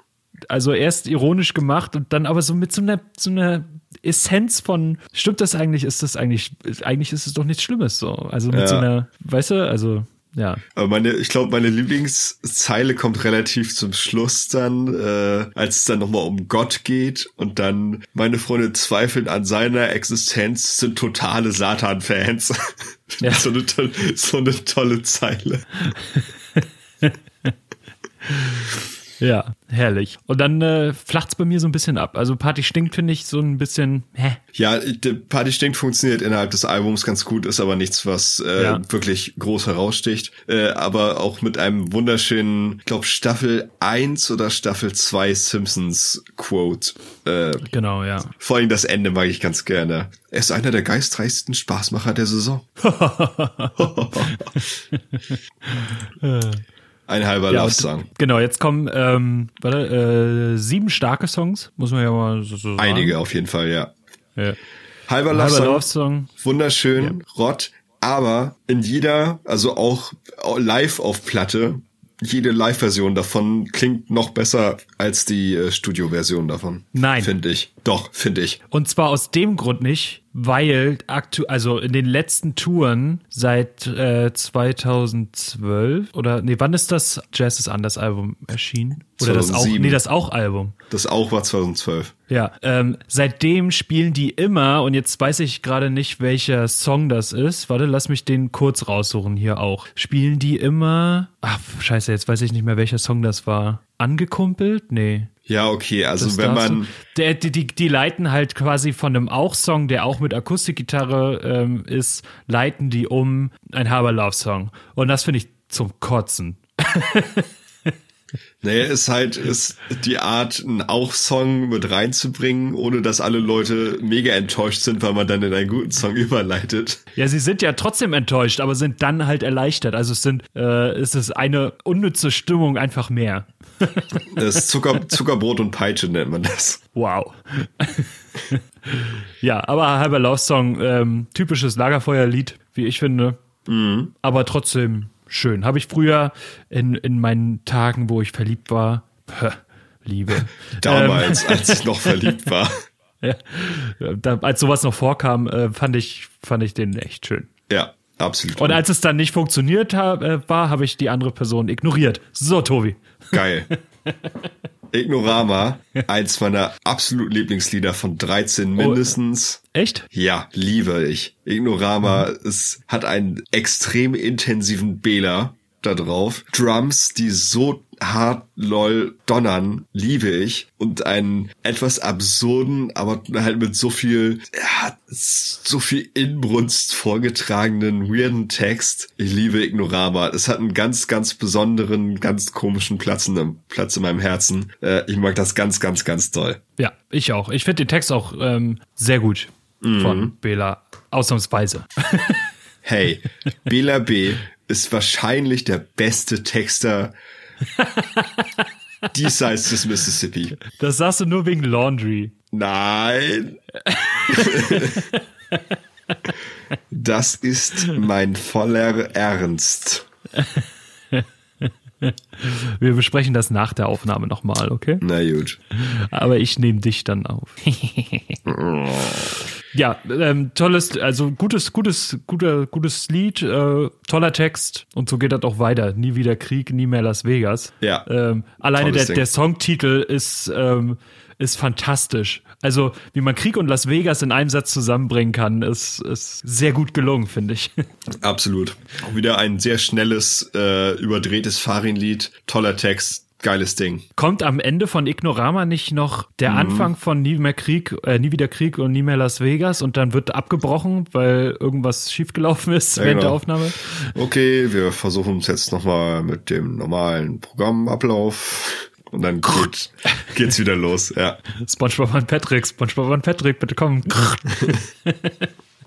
also erst ironisch gemacht und dann aber so mit so einer, so einer Essenz von, stimmt das eigentlich, ist das eigentlich, eigentlich ist es doch nichts Schlimmes so. Also mit Ja. so einer, weißt du, also ja. aber meine, ich glaube, meine Lieblingszeile kommt relativ zum Schluss dann, äh, als es dann nochmal um Gott geht und dann meine Freunde zweifeln an seiner Existenz, sind totale Satan-Fans. Ja. so, eine, tolle- so eine tolle Zeile. Ja, herrlich. Und dann äh, flacht's bei mir so ein bisschen ab. Also Party stinkt, finde ich, so ein bisschen, hä? Ja, Party Stinkt funktioniert innerhalb des Albums ganz gut, ist aber nichts, was äh, Ja. wirklich groß heraussticht. Äh, aber auch mit einem wunderschönen, ich glaube, Staffel 1 oder Staffel 2 Simpsons Quote. Äh, Genau, ja. vor allem das Ende mag ich ganz gerne. Er ist einer der geistreichsten Spaßmacher der Saison. Ein halber Ja, Love Song. Genau, jetzt kommen ähm, warte, äh, sieben starke Songs, muss man ja mal so, so sagen. Einige auf jeden Fall, ja. Ja. Halber Love Halber Song. Love Song. wunderschön, Rott, aber in jeder, also auch live auf Platte, jede Live-Version davon klingt noch besser als die äh, Studio-Version davon. Nein. Finde ich. Doch, finde ich. Und zwar aus dem Grund nicht, weil aktu also in den letzten Touren seit äh, 2012 oder nee, wann ist das Jazz is Anders Album erschienen? Oder das auch 2007. nee, das auch Album. Das auch war 2012. Ja, ähm, seitdem spielen die immer, und jetzt weiß ich gerade nicht, welcher Song das ist. Warte, lass mich den kurz raussuchen hier auch. Spielen die immer. Ach, scheiße, jetzt weiß ich nicht mehr, welcher Song das war. Angekumpelt? Nee. Ja, okay, also Das wenn man, Der, die, die, die leiten halt quasi von einem Auch-Song, der auch mit Akustikgitarre ähm, ist, leiten die um ein Haber Love Song. Und das finde ich zum Kotzen. Naja, ist halt ist die Art, einen Auch-Song mit reinzubringen, ohne dass alle Leute mega enttäuscht sind, weil man dann in einen guten Song überleitet. Ja, sie sind ja trotzdem enttäuscht, aber sind dann halt erleichtert. Also es sind, äh, es ist eine unnütze Stimmung einfach mehr. Das Zucker, Zuckerbrot und Peitsche nennt man das. Wow. ja, aber halber Love Song, ähm, typisches Lagerfeuerlied, wie ich finde. Mhm. Aber trotzdem schön. Habe ich früher in, in meinen Tagen, wo ich verliebt war, Pö, Liebe. Damals, ähm, als ich noch verliebt war. Ja, da, als sowas noch vorkam, äh, fand ich, fand ich den echt schön. Ja, absolut. Und als es dann nicht funktioniert hab, äh, war, habe ich die andere Person ignoriert. So, Tobi. Geil. Ignorama, eins meiner absoluten Lieblingslieder von 13 mindestens. Echt? Ja, liebe ich. Ignorama, mhm. es hat einen extrem intensiven Bela da drauf. Drums, die so hart lol donnern, liebe ich. Und einen etwas absurden, aber halt mit so viel, ja, so viel Inbrunst vorgetragenen, weirden Text. Ich liebe Ignorama. Es hat einen ganz, ganz besonderen, ganz komischen Platz in, Platz in meinem Herzen. Äh, ich mag das ganz, ganz, ganz toll. Ja, ich auch. Ich finde den Text auch ähm, sehr gut von mhm. Bela. Ausnahmsweise. hey, Bela B ist wahrscheinlich der beste Texter diesseits des Mississippi. Das sagst du nur wegen Laundry. Nein. das ist mein voller Ernst. Wir besprechen das nach der Aufnahme nochmal, okay? Na gut. Aber ich nehme dich dann auf. Ja, ähm, tolles, also gutes, gutes, guter, gutes Lied, äh, toller Text und so geht das auch weiter. Nie wieder Krieg, nie mehr Las Vegas. Ja. Ähm, alleine der, der Songtitel ist ähm, ist fantastisch. Also, wie man Krieg und Las Vegas in einem Satz zusammenbringen kann, ist, ist sehr gut gelungen, finde ich. Absolut. Auch wieder ein sehr schnelles, äh, überdrehtes Farin-Lied, toller Text, geiles Ding. Kommt am Ende von Ignorama nicht noch der mhm. Anfang von Nie mehr Krieg, äh, Nie wieder Krieg und Nie mehr Las Vegas und dann wird abgebrochen, weil irgendwas schiefgelaufen ist ja, während genau. der Aufnahme? Okay, wir versuchen es jetzt nochmal mit dem normalen Programmablauf. Und dann geht, geht's wieder los, ja. SpongeBob und Patrick, SpongeBob und Patrick, bitte komm.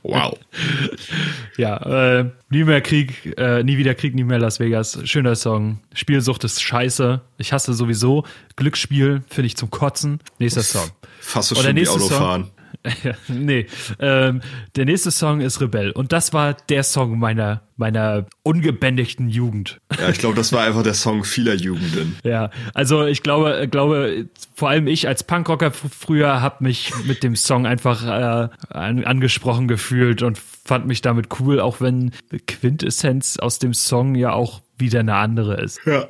wow. Ja, äh, nie mehr Krieg, äh, nie wieder Krieg, nie mehr Las Vegas. Schöner Song. Spielsucht ist scheiße. Ich hasse sowieso. Glücksspiel finde ich zum Kotzen. Nächster Song. Fast so schön wie Autofahren. Song, nee, ähm, der nächste Song ist Rebell und das war der Song meiner meiner ungebändigten Jugend. Ja, ich glaube, das war einfach der Song vieler Jugenden. Ja, also ich glaube, glaube vor allem ich als Punkrocker früher habe mich mit dem Song einfach äh, an, angesprochen gefühlt und fand mich damit cool, auch wenn Quintessenz aus dem Song ja auch wieder eine andere ist. Ja.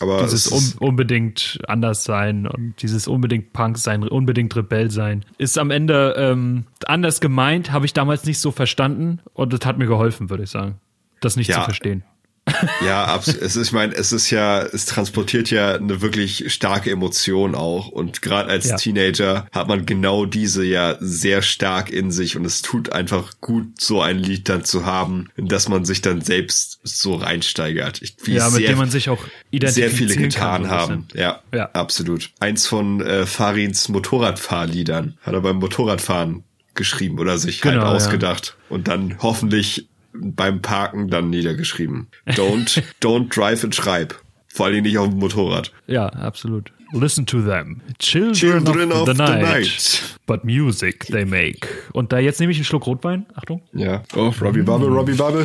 Aber dieses un unbedingt anders sein und dieses unbedingt Punk sein, unbedingt Rebell sein, ist am Ende ähm, anders gemeint, habe ich damals nicht so verstanden und das hat mir geholfen, würde ich sagen, das nicht ja, zu verstehen. Ja, es ist, ich meine, es ist ja, es transportiert ja eine wirklich starke Emotion auch. Und gerade als ja. Teenager hat man genau diese ja sehr stark in sich und es tut einfach gut, so ein Lied dann zu haben, in das man sich dann selbst so reinsteigert. Ich, wie ja, mit sehr, dem man sich auch sehr viele getan kann, haben. Ja, ja, absolut. Eins von äh, Farins Motorradfahrliedern hat er beim Motorradfahren geschrieben oder sich halt genau, halt ausgedacht ja. und dann hoffentlich beim Parken dann niedergeschrieben. Don't, don't drive and schreib. Vor allem nicht auf dem Motorrad. Ja, absolut. Listen to them. Children, Children of, of, the, the night. night. But music they make. Und da jetzt nehme ich einen Schluck Rotwein. Achtung. Ja. Oh, Robbie Bubble, Robbie Bubble.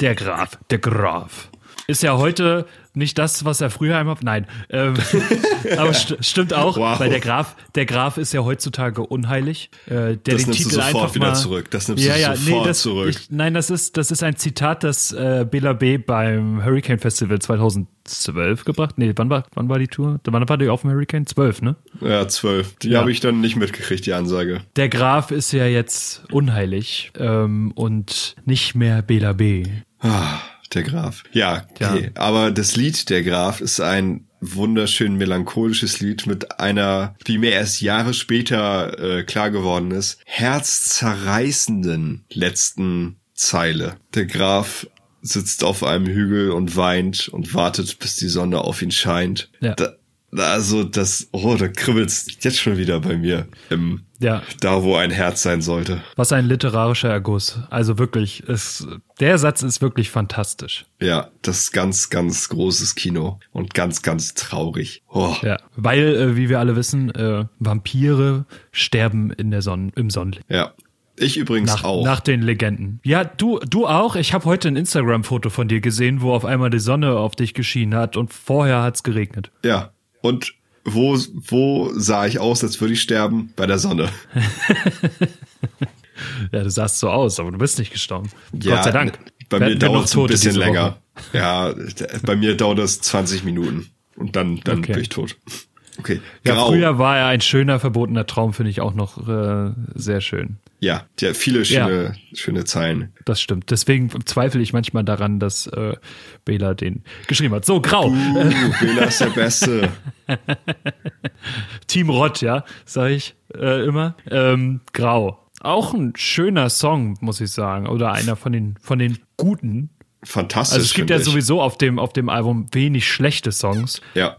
Der Graf, der Graf. Ist ja heute nicht das, was er früher einmal. Nein. Ähm, aber st stimmt auch, wow. weil der Graf, der Graf ist ja heutzutage unheilig. Äh, der das den Titel du sofort einfach wieder mal, zurück. Das nimmst ja, du ja, sofort nee, das, zurück. Ich, nein, das ist, das ist ein Zitat, das äh, Bela B beim Hurricane Festival 2012 gebracht. Nee, wann war, wann war die Tour? Wann war die auf dem Hurricane? 12, ne? Ja, 12. Die ja. habe ich dann nicht mitgekriegt, die Ansage. Der Graf ist ja jetzt unheilig ähm, und nicht mehr Bela B. Ah der Graf. Ja, okay. ja. aber das Lied Der Graf ist ein wunderschön melancholisches Lied mit einer, wie mir erst Jahre später äh, klar geworden ist, herzzerreißenden letzten Zeile. Der Graf sitzt auf einem Hügel und weint und wartet, bis die Sonne auf ihn scheint. Ja. Da, also das, oh, da kribbelt's jetzt schon wieder bei mir. Im, Ja. Da, wo ein Herz sein sollte. Was ein literarischer Erguss. Also wirklich, es, der Satz ist wirklich fantastisch. Ja, das ist ganz, ganz großes Kino und ganz, ganz traurig. Oh. Ja. Weil, äh, wie wir alle wissen, äh, Vampire sterben in der Sonne, im Sonnenlicht. Ja. Ich übrigens Nach, auch. nach den Legenden. Ja, du, du auch. Ich habe heute ein Instagram-Foto von dir gesehen, wo auf einmal die Sonne auf dich geschienen hat und vorher hat's geregnet. ja. Und wo, wo sah ich aus, als würde ich sterben? Bei der Sonne. Ja, du sahst so aus, aber du bist nicht gestorben. Ja, Gott sei Dank. Bei mir dauert es ein bisschen diese Woche. länger. Ja, bei mir dauert es 20 Minuten. Und dann, dann Okay. bin ich tot. Okay. Ja, Grau. früher war er ein schöner, verbotener Traum, finde ich auch noch äh, sehr schön. Ja, ja, viele schöne, schöne Zeilen. Das stimmt. Deswegen zweifle ich manchmal daran, dass äh, Bela den geschrieben hat. So, grau. Uh, Bela ist der Beste. Team Rott, ja, sag ich äh, immer. Ähm, grau. Auch ein schöner Song, muss ich sagen. Oder einer von den, von den guten. Fantastisch. Also es gibt ja ich. sowieso auf dem, auf dem Album wenig schlechte Songs. Ja.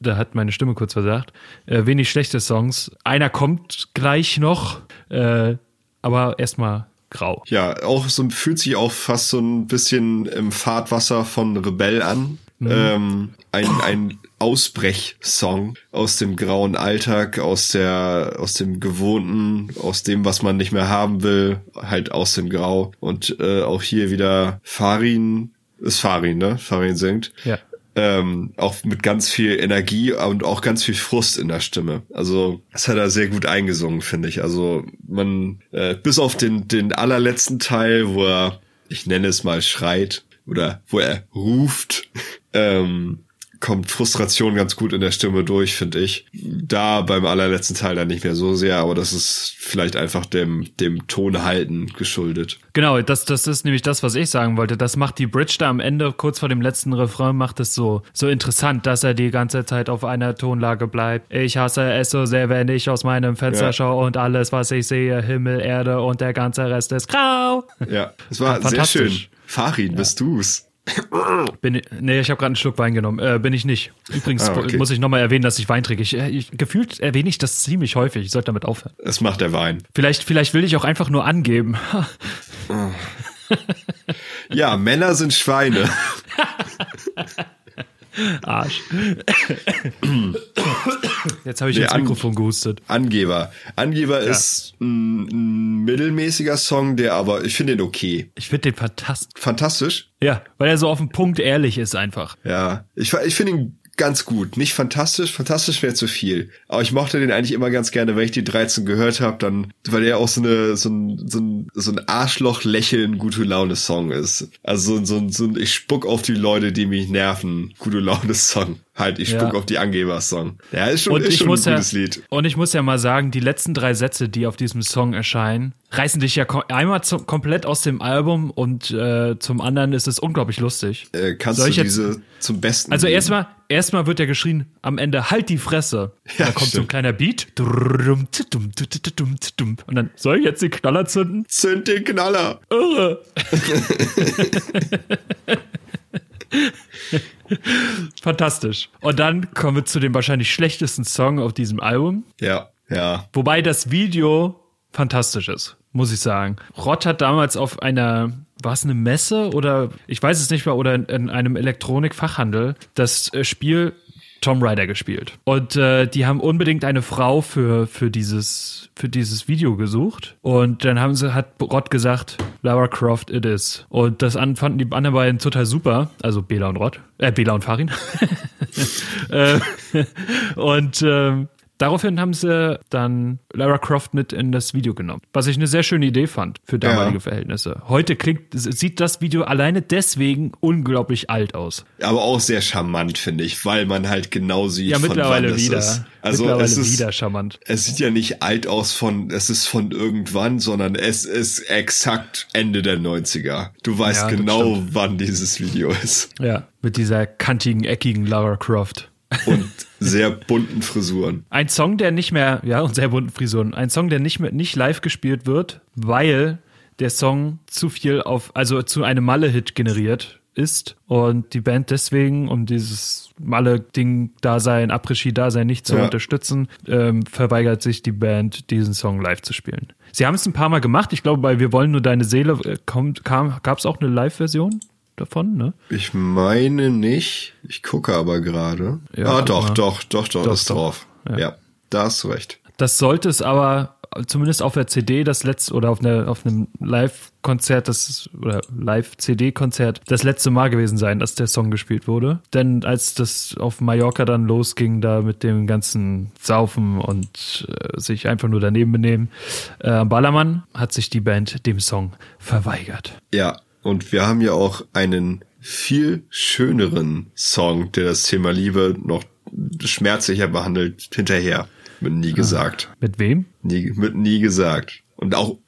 Da hat meine Stimme kurz versagt. Äh, wenig schlechte Songs. Einer kommt gleich noch, äh, aber erstmal grau. Ja, auch so fühlt sich auch fast so ein bisschen im Fahrtwasser von Rebell an. Ähm, ein, ein Ausbrechsong aus dem grauen Alltag, aus der, aus dem Gewohnten, aus dem, was man nicht mehr haben will, halt aus dem Grau. Und äh, auch hier wieder Farin, ist Farin, ne? Farin singt. Ja. Ähm, auch mit ganz viel Energie und auch ganz viel Frust in der Stimme. Also das hat er sehr gut eingesungen, finde ich. Also man, äh, bis auf den, den allerletzten Teil, wo er, ich nenne es mal, schreit oder wo er ruft, ähm, kommt Frustration ganz gut in der Stimme durch, finde ich. Da beim allerletzten Teil dann nicht mehr so sehr, aber das ist vielleicht einfach dem, dem Tonhalten geschuldet. Genau, das, das ist nämlich das, was ich sagen wollte. Das macht die Bridge da am Ende, kurz vor dem letzten Refrain, macht es so, so interessant, dass er die ganze Zeit auf einer Tonlage bleibt. Ich hasse es so sehr, wenn ich aus meinem Fenster Ja. schaue und alles, was ich sehe, Himmel, Erde und der ganze Rest ist grau. Ja, es war sehr Fantastisch. schön. Farin, bist du's? Bin, ich- nee, ich habe gerade einen Schluck Wein genommen. Äh, bin ich nicht. Übrigens Ah, okay. muss ich nochmal erwähnen, dass ich Wein trinke. Ich, äh, ich, gefühlt erwähne ich das ziemlich häufig. Ich sollte damit aufhören. Es macht der Wein. Vielleicht, vielleicht will ich auch einfach nur angeben. Ja, Männer sind Schweine. Arsch. Jetzt habe ich Nee, ins an- Mikrofon gehustet. Angeber. Angeber ist ein, ein mittelmäßiger Song, der aber, ich finde ihn okay. Ich finde den fantastisch. Fantastisch. Ja, weil er so auf den Punkt ehrlich ist einfach. Ja, ich, ich finde ihn ganz gut. Nicht fantastisch, fantastisch wäre zu viel. Aber ich mochte den eigentlich immer ganz gerne, wenn ich die 13 gehört habe, dann, weil er auch so eine, so ein, so ein, so ein Arschloch-Lächeln, gute Laune-Song ist. Also so ein, so ein, so ein, ich spuck auf die Leute, die mich nerven, gute Laune-Song. Halt, ich spuck Ja. auf die Angeber-Song. Ja, ist schon, Und ist schon ein ja, gutes Lied. und ich muss ja mal sagen, die letzten drei Sätze, die auf diesem Song erscheinen, reißen dich ja ko- einmal zum, komplett aus dem Album und äh, zum anderen ist es unglaublich lustig. Äh, kannst Soll du ich jetzt- diese zum Besten Also erstmal, erstmal wird ja geschrien, am Ende halt die Fresse. Ja, da kommt so ein stimmt. kleiner Beat. Und dann soll ich jetzt den Knaller zünden? Zünd den Knaller. Irre. Fantastisch. Und dann kommen wir zu dem wahrscheinlich schlechtesten Song auf diesem Album. Ja, ja. Wobei das Video fantastisch ist, muss ich sagen. Rott hat damals auf einer, war es eine Messe oder ich weiß es nicht mehr, oder in, in einem Elektronikfachhandel das äh, Spiel Tom Rider gespielt. Und äh, die haben unbedingt eine Frau für, für, dieses, für dieses Video gesucht. Und dann haben sie, hat Rott gesagt, Lara Croft it is. Und das an, fanden die anderen beiden total super. Also Bela und Rott. Äh, Bela und Farin. äh, und ähm, daraufhin haben sie dann Lara Croft mit in das Video genommen. Was ich eine sehr schöne Idee fand für damalige Ja. Verhältnisse. Heute klingt, sieht das Video alleine deswegen unglaublich alt aus. Aber auch sehr charmant, finde ich, weil man halt genau sieht, Ja, von mittlerweile wann es wieder. ist. Also mittlerweile es ist, wieder charmant. es sieht ja nicht alt aus von, es ist von irgendwann, sondern es ist exakt Ende der 90er. Du weißt Ja, genau, wann dieses Video ist. Ja, mit dieser kantigen, eckigen Lara Croft. Und sehr bunten Frisuren. Ein Song, der nicht mehr, ja, und sehr bunten Frisuren. Ein Song, der nicht mehr, nicht live gespielt wird, weil der Song zu viel auf, also zu einem Malle-Hit generiert ist und die Band deswegen, um dieses Malle-Ding-Dasein, Après-Ski-Dasein nicht zu Ja. unterstützen, ähm, verweigert sich die Band, diesen Song live zu spielen. Sie haben es ein paar Mal gemacht. Ich glaube, bei Wir wollen nur deine Seele äh, kommt, kam, gab es auch eine Live-Version davon, ne? Ich meine nicht. Ich gucke aber gerade. Ja, ah, doch, doch, doch, doch, Doch, ist doch. drauf. Ja. Ja. da hast du recht. Das sollte es aber zumindest auf der CD das letzte oder auf, einer, auf einem Live-Konzert, das oder Live-CD-Konzert das letzte Mal gewesen sein, dass der Song gespielt wurde. Denn als das auf Mallorca dann losging, da mit dem ganzen Saufen und äh, sich einfach nur daneben benehmen, äh, am Ballermann hat sich die Band dem Song verweigert. Ja, und wir haben ja auch einen viel schöneren Song, der das Thema Liebe noch schmerzlicher behandelt, hinterher. Mit nie gesagt. Mit wem? Nie, mit nie gesagt. Und auch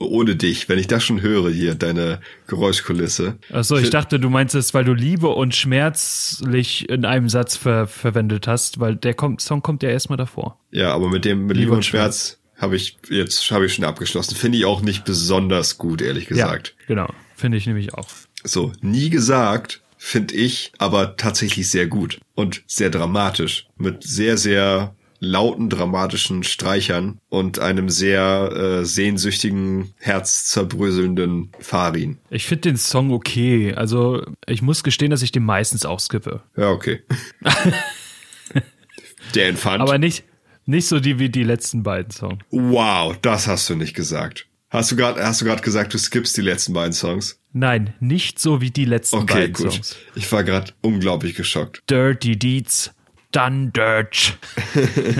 ohne dich, wenn ich das schon höre hier, deine Geräuschkulisse. Achso, ich dachte, du meinst es, weil du Liebe und schmerzlich in einem Satz ver verwendet hast, weil der kommt, Song kommt ja erstmal davor. Ja, aber mit dem mit Liebe Liebe und und Schmerz habe ich jetzt habe ich schon abgeschlossen. Finde ich auch nicht besonders gut, ehrlich gesagt. Ja, genau. Finde ich nämlich auch. So, nie gesagt, finde ich, aber tatsächlich sehr gut und sehr dramatisch. Mit sehr, sehr lauten, dramatischen Streichern und einem sehr äh, sehnsüchtigen, herzzerbröselnden Farin. Ich finde den Song okay. Also ich muss gestehen, dass ich den meistens auch skippe. Ja, okay. Der Infant. Aber nicht, nicht so die wie die letzten beiden Songs. wow, das hast du nicht gesagt. Hast du gerade hast du gerade gesagt, du skippst die letzten beiden Songs? Nein, nicht so wie die letzten Okay, beiden gut. Songs. Ich war gerade unglaublich geschockt. Dirty Deeds, done dirt.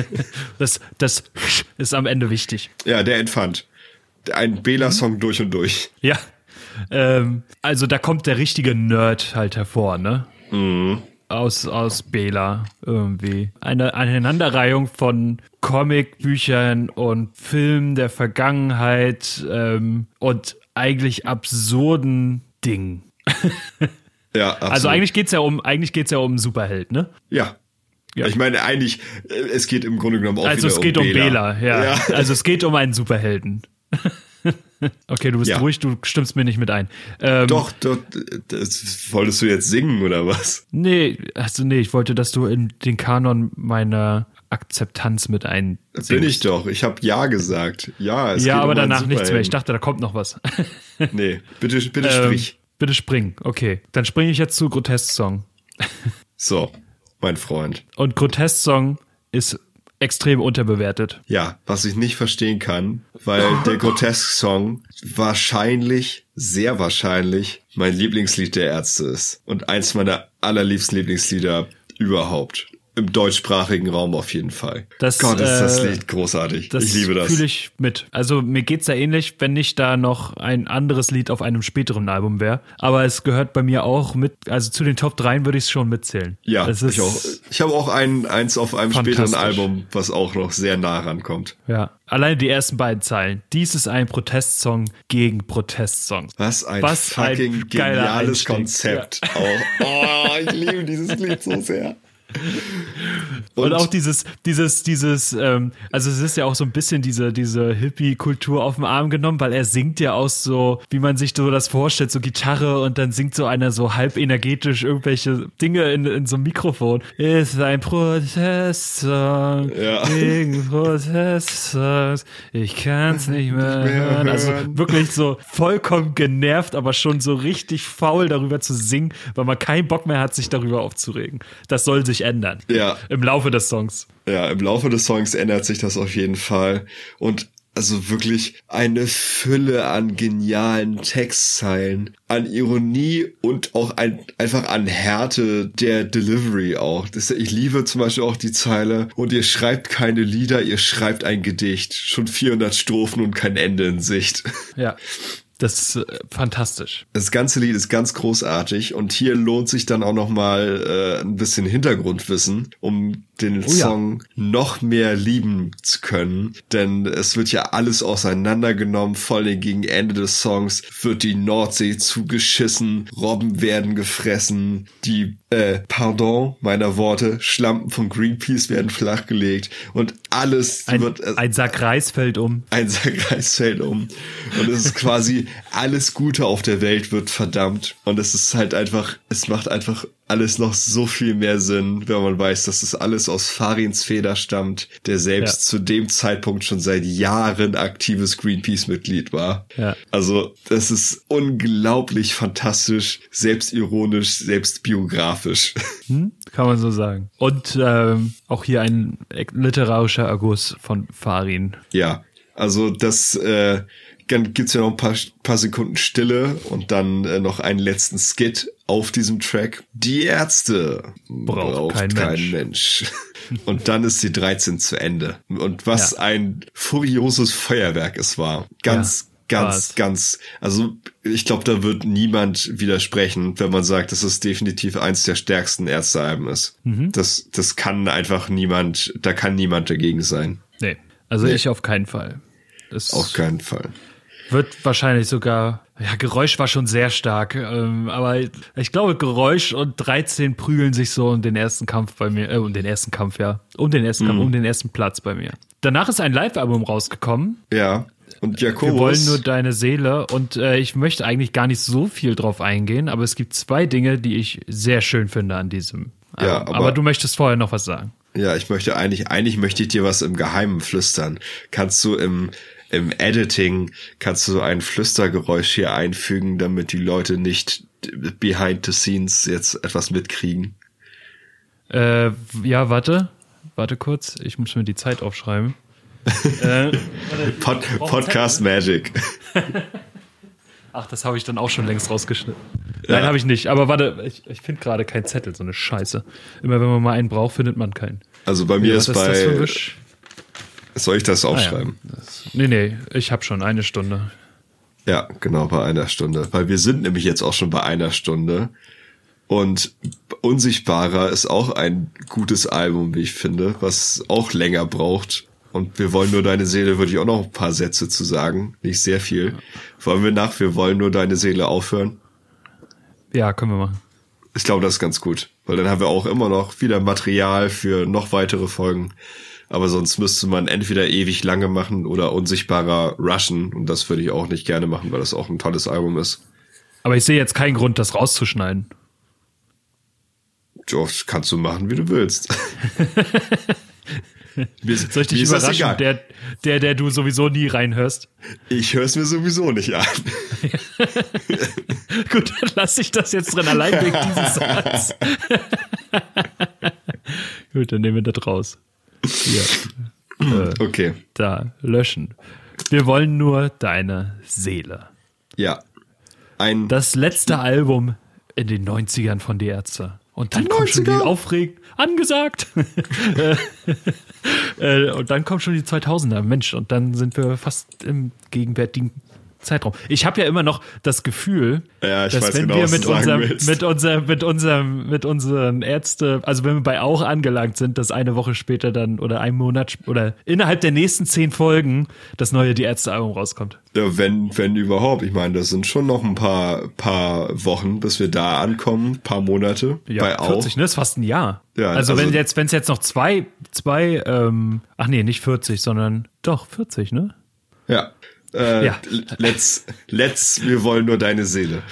das, das ist am Ende wichtig. Ja, der Infant. Ein Bela-Song durch und durch. Ja. Ähm, also da kommt der richtige Nerd halt hervor, ne? Aus, aus Bela irgendwie. Eine Aneinanderreihung von Comicbüchern und Filmen der Vergangenheit ähm, und eigentlich absurden Dingen. Ja, absolut. Also eigentlich geht's ja um, eigentlich geht's ja um einen Superheld, ne? Ja. Ja. Ich meine, eigentlich, äh, es geht im Grunde genommen auch Also wieder es geht um Bela, ja. ja. Also es geht um einen Superhelden. okay, du bist Ja. ruhig, du stimmst mir nicht mit ein. Ähm, Doch, doch, das wolltest du jetzt singen oder was? Nee, also nee, ich wollte, dass du in den Kanon meiner Akzeptanz mit ein. Bin ich doch. Ich habe ja gesagt. Ja, es Ja, aber um danach nichts mehr. Ich dachte, da kommt noch was. Nee, bitte, bitte Ähm, sprich. bitte spring. Okay, dann springe ich jetzt zu Grotesk-Song. So, mein Freund. Und Grotesk-Song ist extrem unterbewertet. Ja, was ich nicht verstehen kann, weil der Grotesk-Song wahrscheinlich, sehr wahrscheinlich mein Lieblingslied der Ärzte ist. Und eins meiner allerliebsten Lieblingslieder überhaupt. Im deutschsprachigen Raum auf jeden Fall. Das, Gott, ist das äh, Lied großartig. Das ich liebe das. fühle ich mit. Also mir geht's ja ähnlich, wenn nicht da noch ein anderes Lied auf einem späteren Album wäre. Aber es gehört bei mir auch mit, also zu den Top 3 würde ich es schon mitzählen. ja, es ist, ich auch. Ich habe auch ein, eins auf einem späteren. Album, was auch noch sehr nah rankommt. Ja, alleine die ersten beiden Zeilen. Dies ist ein Protestsong gegen Protestsongs. Was ein Was ein fucking geiler geniales Einstieg. Konzept. Auch. Oh, ich liebe dieses Lied so sehr. Und, auch dieses, dieses, dieses, ähm, also es ist ja auch so ein bisschen diese, diese Hippie-Kultur auf den Arm genommen, weil er singt ja auch so, wie man sich so das vorstellt, so Gitarre und dann singt so einer so halb energetisch irgendwelche Dinge in, in so einem Mikrofon. Ist ein Protestsong Ja. gegen Protestsongs. Ich kann's nicht mehr mehr hören. Also wirklich so vollkommen genervt, aber schon so richtig faul darüber zu singen, weil man keinen Bock mehr hat, sich darüber aufzuregen. Das soll sich ändern. Ja. Im Laufe des Songs. Ja, im Laufe des Songs ändert sich das auf jeden Fall. Und also wirklich eine Fülle an genialen Textzeilen, an Ironie und auch ein, einfach an Härte der Delivery auch. Das, ich liebe zum Beispiel auch die Zeile, und ihr schreibt keine Lieder, ihr schreibt ein Gedicht. Schon 400 Strophen und kein Ende in Sicht. Ja. Das ist äh, fantastisch. Das ganze Lied ist ganz großartig und hier lohnt sich dann auch noch mal äh, ein bisschen Hintergrundwissen, um den Oh ja. Song noch mehr lieben zu können, denn es wird ja alles auseinandergenommen, vor allem gegen Ende des Songs wird die Nordsee zugeschissen, Robben werden gefressen, die äh, pardon meiner Worte, Schlampen von Greenpeace werden flachgelegt und alles Ein, wird äh, ein Sack Reis fällt um. ein Sack Reis fällt um. Und es ist quasi alles Gute auf der Welt wird verdammt. Und es ist halt einfach, es macht einfach alles noch so viel mehr Sinn, wenn man weiß, dass es alles aus Farins Feder stammt, der selbst ja. zu dem Zeitpunkt schon seit Jahren aktives Greenpeace-Mitglied war. Ja. Also, das ist unglaublich fantastisch, selbstironisch, selbstbiografisch. Hm, kann man so sagen. Und ähm, auch hier ein literarischer Erguss von Farin. Ja, also das äh, dann gibt's ja noch ein paar, paar Sekunden Stille und dann äh, noch einen letzten Skit auf diesem Track. Die Ärzte braucht, braucht kein, kein, Mensch. Mensch. Und dann ist die 13 zu Ende. Und was ja. ein furioses Feuerwerk es war. Ganz, ja, ganz, ganz. Also ich glaube, da wird niemand widersprechen, wenn man sagt, dass es definitiv eins der stärksten Ärztealben ist. Mhm. Das, das kann einfach niemand, da kann niemand dagegen sein. Nee. Also nee. ich auf keinen Fall. Das auf keinen Fall. Wird wahrscheinlich sogar, ja, Geräusch war schon sehr stark, ähm, aber ich glaube, Geräusch und 13 prügeln sich so um den ersten Kampf bei mir, äh, um den ersten Kampf, ja, um den ersten mhm. Kampf, um den ersten Platz bei mir. Danach ist ein Live-Album rausgekommen. Ja. Und Jakobus. Wir wollen nur deine Seele und äh, ich möchte eigentlich gar nicht so viel drauf eingehen, aber es gibt zwei Dinge, die ich sehr schön finde an diesem. Album. Ja, aber, aber du möchtest vorher noch was sagen. Ja, ich möchte eigentlich, eigentlich möchte ich dir was im Geheimen flüstern. Kannst du im im Editing kannst du so ein Flüstergeräusch hier einfügen, damit die Leute nicht behind the scenes jetzt etwas mitkriegen. Äh, ja, warte. Warte kurz. Ich muss mir die Zeit aufschreiben. äh, Pod Podcast Magic. Ach, das habe ich dann auch schon längst rausgeschnitten. Ja. Nein, habe ich nicht. Aber warte, ich, ich finde gerade keinen Zettel, so eine Scheiße. Immer wenn man mal einen braucht, findet man keinen. Also bei mir ja, ist bei soll ich das aufschreiben? Ah, ja. das, nee, nee, ich habe schon eine Stunde. Ja, genau, bei einer Stunde. Weil wir sind nämlich jetzt auch schon bei einer Stunde. Und Unsichtbarer ist auch ein gutes Album, wie ich finde, was auch länger braucht. Und wir wollen nur deine Seele, würde ich auch noch ein paar Sätze zu sagen. Nicht sehr viel. Wollen wir nach, wir wollen nur deine Seele aufhören? Ja, können wir machen. Ich glaube, das ist ganz gut. Weil dann haben wir auch immer noch wieder Material für noch weitere Folgen aber sonst müsste man entweder ewig lange machen oder unsichtbarer rushen und das würde ich auch nicht gerne machen, weil das auch ein tolles Album ist. Aber ich sehe jetzt keinen Grund, das rauszuschneiden. Josh, kannst du machen, wie du willst. mir, Soll ich dich überraschen, der, der, der du sowieso nie reinhörst? Ich höre es mir sowieso nicht an. Gut, dann lasse ich das jetzt drin, allein wegen dieses Satz. Gut, dann nehmen wir das raus. Hier. Äh, okay. Da, löschen. Wir wollen nur deine Seele. Ja. Ein das letzte Album in den 90ern von Die Ärzte. Und dann kommt schon die aufregend, angesagt. Äh, und dann kommt schon die 2000er, Mensch. Und dann sind wir fast im gegenwärtigen Zeitraum. Ich habe ja immer noch das Gefühl, ja, dass wenn genau, wir mit unserem, mit unserem, mit unserem, mit unseren Ärzte, also wenn wir bei auch angelangt sind, dass eine Woche später dann oder ein Monat oder innerhalb der nächsten zehn Folgen das neue Die Ärzte-Album rauskommt. Ja, wenn, wenn überhaupt. Ich meine, das sind schon noch ein paar, paar Wochen, bis wir da ankommen, paar Monate. Ja, bei 40, auch. ne? Das ist fast ein Jahr. Ja, also, also wenn jetzt, wenn es jetzt noch zwei, zwei, ähm, ach nee, nicht 40, sondern doch 40, ne? Ja, äh, ja. Let's, let's, wir wollen nur deine Seele.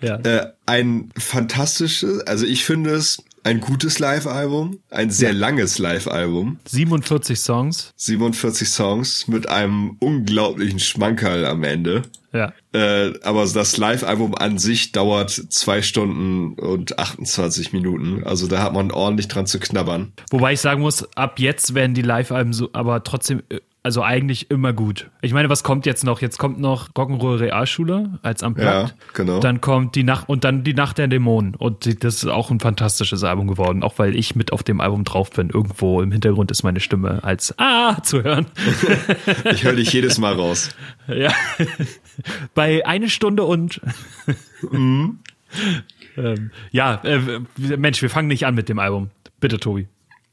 Ja. Äh, ein fantastisches, also ich finde es ein gutes Live-Album, ein sehr ja. langes Live-Album. 47 Songs. 47 Songs mit einem unglaublichen Schmankerl am Ende. Ja. Äh, aber das Live-Album an sich dauert zwei Stunden und 28 Minuten. Also da hat man ordentlich dran zu knabbern. Wobei ich sagen muss, ab jetzt werden die Live-Alben so, aber trotzdem äh, also eigentlich immer gut. Ich meine, was kommt jetzt noch? Jetzt kommt noch Rock'n'Roll Realschule als am Ja, genau. Dann kommt die Nacht und dann die Nacht der Dämonen und das ist auch ein fantastisches Album geworden, auch weil ich mit auf dem Album drauf bin. Irgendwo im Hintergrund ist meine Stimme als Ah zu hören. ich höre dich jedes Mal raus. Ja. Bei eine Stunde und mhm. ähm, ja, äh, Mensch, wir fangen nicht an mit dem Album. Bitte, Tobi.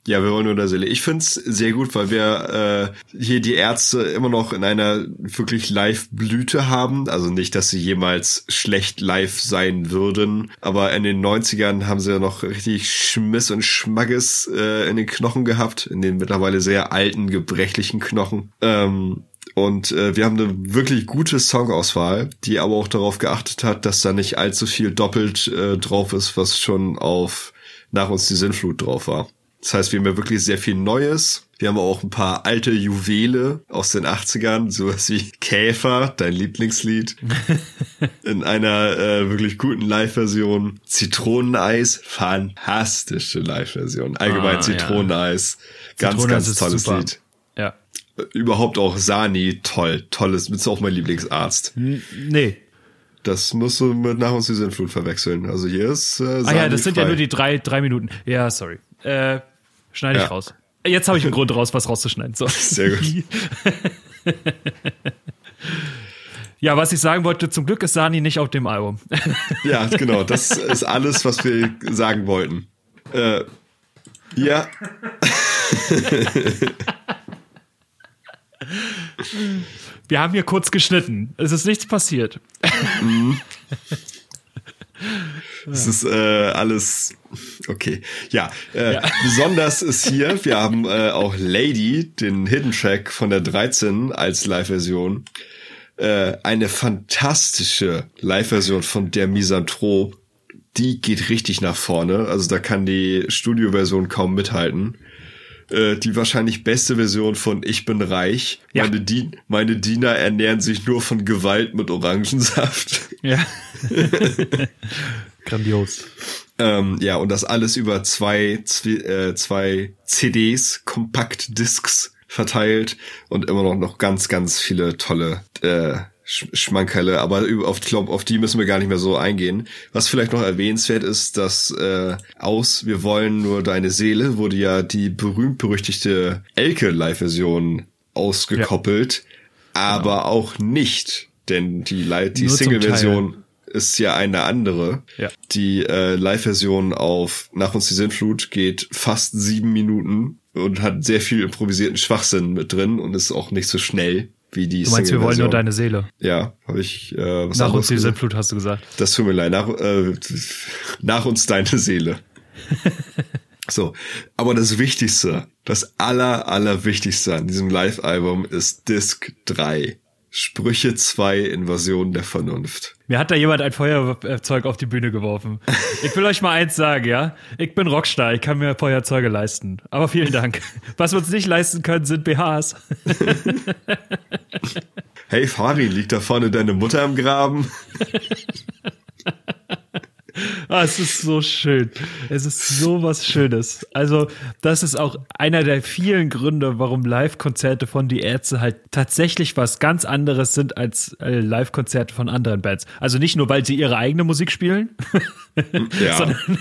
Ja, wir wollen nur der Seele. Ich find's sehr gut, weil wir äh, hier die Ärzte immer noch in einer wirklich Live-Blüte haben. Also nicht, dass sie jemals schlecht live sein würden. Aber in den 90ern haben sie ja noch richtig Schmiss und Schmackes äh, in den Knochen gehabt. In den mittlerweile sehr alten, gebrechlichen Knochen. Ähm, Und äh, wir haben eine wirklich gute Songauswahl, die aber auch darauf geachtet hat, dass da nicht allzu viel doppelt äh, drauf ist, was schon auf nach uns die Sinnflut drauf war. Das heißt, wir haben ja wirklich sehr viel Neues. Wir haben auch ein paar alte Juwele aus den 80ern, sowas wie Käfer, dein Lieblingslied, in einer äh, wirklich guten Live-Version. Zitroneneis, fantastische Live-Version. Allgemein ah, Zitroneneis, ja. ganz, ganz tolles super. Lied. Ja. Überhaupt auch Sani, toll, tolles, bist auch mein Lieblingsarzt. Nee, das musst du mit Sinnflut verwechseln. Also hier ist. Äh, ah ja, das sind frei. ja nur die drei, drei Minuten. Ja, sorry. Äh, schneide ich ja. raus. Jetzt habe ich einen Grund raus, was rauszuschneiden. So. Sehr gut. ja, was ich sagen wollte, zum Glück ist Sani nicht auf dem Album. ja, genau. Das ist alles, was wir sagen wollten. Äh, ja. Wir haben hier kurz geschnitten. Es ist nichts passiert. Mhm. Es ist äh, alles okay. Ja, äh, ja, besonders ist hier, wir haben äh, auch Lady, den Hidden Track von der 13 als Live-Version. Äh, eine fantastische Live-Version von der Misanthrop. Die geht richtig nach vorne. Also da kann die Studio-Version kaum mithalten. Äh, die wahrscheinlich beste Version von Ich bin reich. Ja. Meine, Dien meine Diener ernähren sich nur von Gewalt mit Orangensaft. Ja. Grandios. Ähm, ja, und das alles über zwei, zwei, äh, zwei CDs, Kompaktdiscs verteilt und immer noch, noch ganz, ganz viele tolle äh, Schmankerle, aber auf, glaub, auf die müssen wir gar nicht mehr so eingehen. Was vielleicht noch erwähnenswert ist, dass äh, aus Wir wollen nur deine Seele wurde ja die berühmt-berüchtigte Elke-Live-Version ausgekoppelt, ja. aber genau. auch nicht, denn die, die Single-Version ist ja eine andere. Ja. Die äh, Live-Version auf Nach uns die Sinnflut geht fast sieben Minuten und hat sehr viel improvisierten Schwachsinn mit drin und ist auch nicht so schnell wie die Du meinst, wir wollen nur deine Seele. Ja, habe ich äh, was Nach uns die Sinnflut hast du gesagt. Das tut mir leid. Nach, äh, nach uns deine Seele. so, aber das Wichtigste, das aller, aller Wichtigste an diesem Live-Album ist Disc 3. Sprüche 2 Invasion der Vernunft. Mir hat da jemand ein Feuerzeug auf die Bühne geworfen. Ich will euch mal eins sagen, ja? Ich bin Rockstar, ich kann mir Feuerzeuge leisten. Aber vielen Dank. Was wir uns nicht leisten können, sind BHs. Hey Fari, liegt da vorne deine Mutter im Graben? Ah, es ist so schön. Es ist so was Schönes. Also, das ist auch einer der vielen Gründe, warum Live-Konzerte von Die Ärzte halt tatsächlich was ganz anderes sind als äh, Live-Konzerte von anderen Bands. Also nicht nur, weil sie ihre eigene Musik spielen, ja. sondern,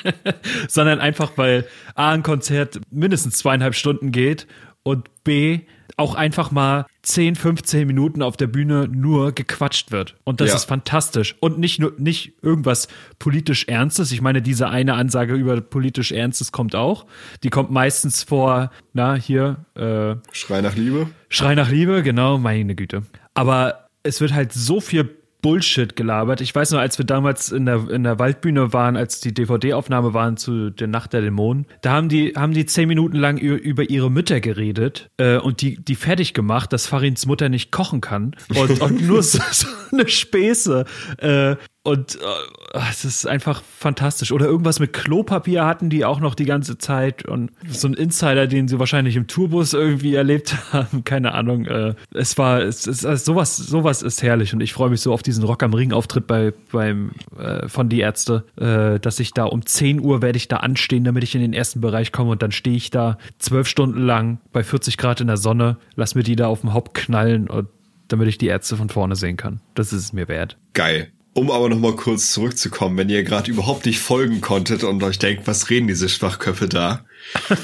sondern einfach, weil A, ein Konzert mindestens zweieinhalb Stunden geht und B, auch einfach mal 10, 15 Minuten auf der Bühne nur gequatscht wird. Und das ja. ist fantastisch. Und nicht nur, nicht irgendwas politisch Ernstes. Ich meine, diese eine Ansage über politisch Ernstes kommt auch. Die kommt meistens vor, na, hier, äh, Schrei nach Liebe. Schrei nach Liebe, genau, meine Güte. Aber es wird halt so viel Bullshit gelabert. Ich weiß nur, als wir damals in der, in der Waldbühne waren, als die DVD-Aufnahme waren zu der Nacht der Dämonen, da haben die, haben die zehn Minuten lang über, ihre Mütter geredet äh, und die, die fertig gemacht, dass Farins Mutter nicht kochen kann und, und nur so, so eine Späße. Äh, und äh, es ist einfach fantastisch. Oder irgendwas mit Klopapier hatten die auch noch die ganze Zeit. Und so ein Insider, den sie wahrscheinlich im Tourbus irgendwie erlebt haben. Keine Ahnung. Äh, es war, es ist also sowas, sowas ist herrlich. Und ich freue mich so auf diesen Rock am Ring-Auftritt bei, beim, äh, von die Ärzte, äh, dass ich da um 10 Uhr werde ich da anstehen, damit ich in den ersten Bereich komme. Und dann stehe ich da zwölf Stunden lang bei 40 Grad in der Sonne, lass mir die da auf dem Haupt knallen und damit ich die Ärzte von vorne sehen kann. Das ist es mir wert. Geil. Um aber noch mal kurz zurückzukommen, wenn ihr gerade überhaupt nicht folgen konntet und euch denkt, was reden diese Schwachköpfe da?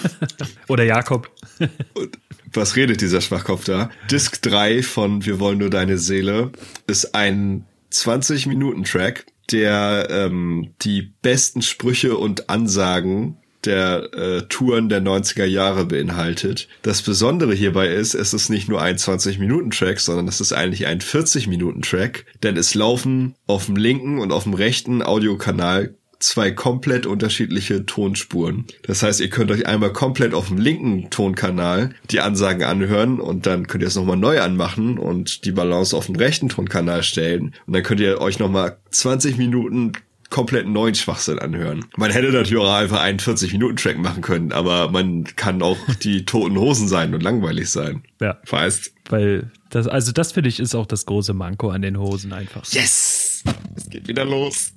Oder Jakob. was redet dieser Schwachkopf da? Disc 3 von Wir wollen nur deine Seele ist ein 20-Minuten-Track, der ähm, die besten Sprüche und Ansagen der äh, Touren der 90er Jahre beinhaltet. Das Besondere hierbei ist, es ist nicht nur ein 20-Minuten-Track, sondern es ist eigentlich ein 40-Minuten-Track, denn es laufen auf dem linken und auf dem rechten Audiokanal zwei komplett unterschiedliche Tonspuren. Das heißt, ihr könnt euch einmal komplett auf dem linken Tonkanal die Ansagen anhören und dann könnt ihr es nochmal neu anmachen und die Balance auf den rechten Tonkanal stellen. Und dann könnt ihr euch nochmal 20 Minuten komplett neuen Schwachsinn anhören. Man hätte natürlich auch einfach einen 40-Minuten-Track machen können, aber man kann auch die toten Hosen sein und langweilig sein. Ja. Weißt? Weil das, also das finde ich ist auch das große Manko an den Hosen einfach. Yes! Es geht wieder los.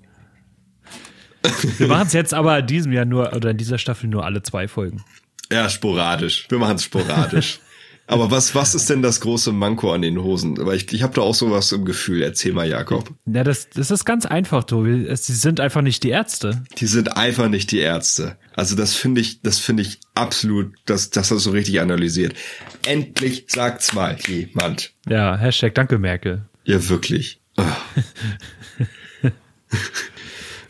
Wir machen es jetzt aber in diesem Jahr nur, oder in dieser Staffel nur alle zwei Folgen. Ja, sporadisch. Wir machen es sporadisch. Aber was, was ist denn das große Manko an den Hosen? Aber ich, ich habe da auch sowas im Gefühl. Erzähl mal, Jakob. Ja, das, das ist ganz einfach, Tobi. Sie sind einfach nicht die Ärzte. Die sind einfach nicht die Ärzte. Also das finde ich, das finde ich absolut, das, das hast du richtig analysiert. Endlich sagt's mal jemand. Ja, Hashtag Danke Merkel. Ja, wirklich. Oh.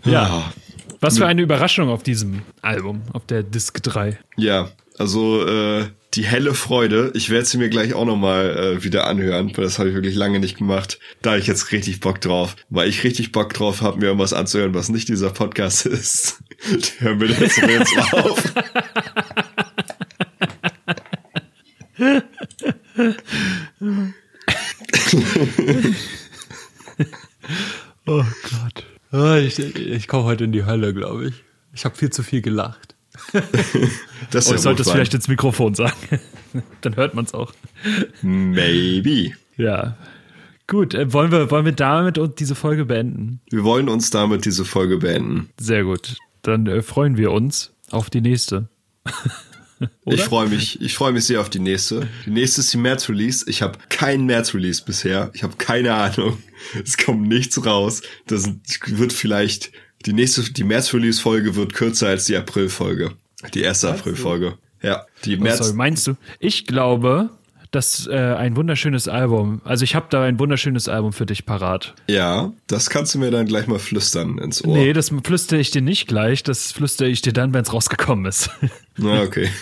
Ja. Ah. Was für eine Überraschung auf diesem Album, auf der Disc 3. Ja, also äh, die helle Freude. Ich werde sie mir gleich auch nochmal äh, wieder anhören, weil das habe ich wirklich lange nicht gemacht. Da ich jetzt richtig Bock drauf. Weil ich richtig Bock drauf habe, mir irgendwas anzuhören, was nicht dieser Podcast ist. Hör mir das jetzt auf. Oh Gott. Oh, ich ich komme heute in die Hölle, glaube ich. Ich habe viel zu viel gelacht. Das Oh, ja ich sollte es vielleicht ins Mikrofon sagen. Dann hört man es auch. Maybe. Ja. Gut, äh, wollen, wir, wollen wir damit und diese Folge beenden? Wir wollen uns damit diese Folge beenden. Sehr gut. Dann äh, freuen wir uns auf die nächste. Ich freue mich, ich freue mich sehr auf die nächste. Die nächste ist die März-Release. Ich habe keinen März-Release bisher. Ich habe keine Ahnung. Es kommt nichts raus. Das wird vielleicht die nächste, die März-Release-Folge wird kürzer als die April-Folge. Die erste April-Folge. Ja, die Was März. soll, meinst du? Ich glaube, dass äh, ein wunderschönes Album, also ich habe da ein wunderschönes Album für dich parat. Ja, das kannst du mir dann gleich mal flüstern ins Ohr. Nee, das flüstere ich dir nicht gleich, das flüstere ich dir dann, wenn es rausgekommen ist. Na, okay.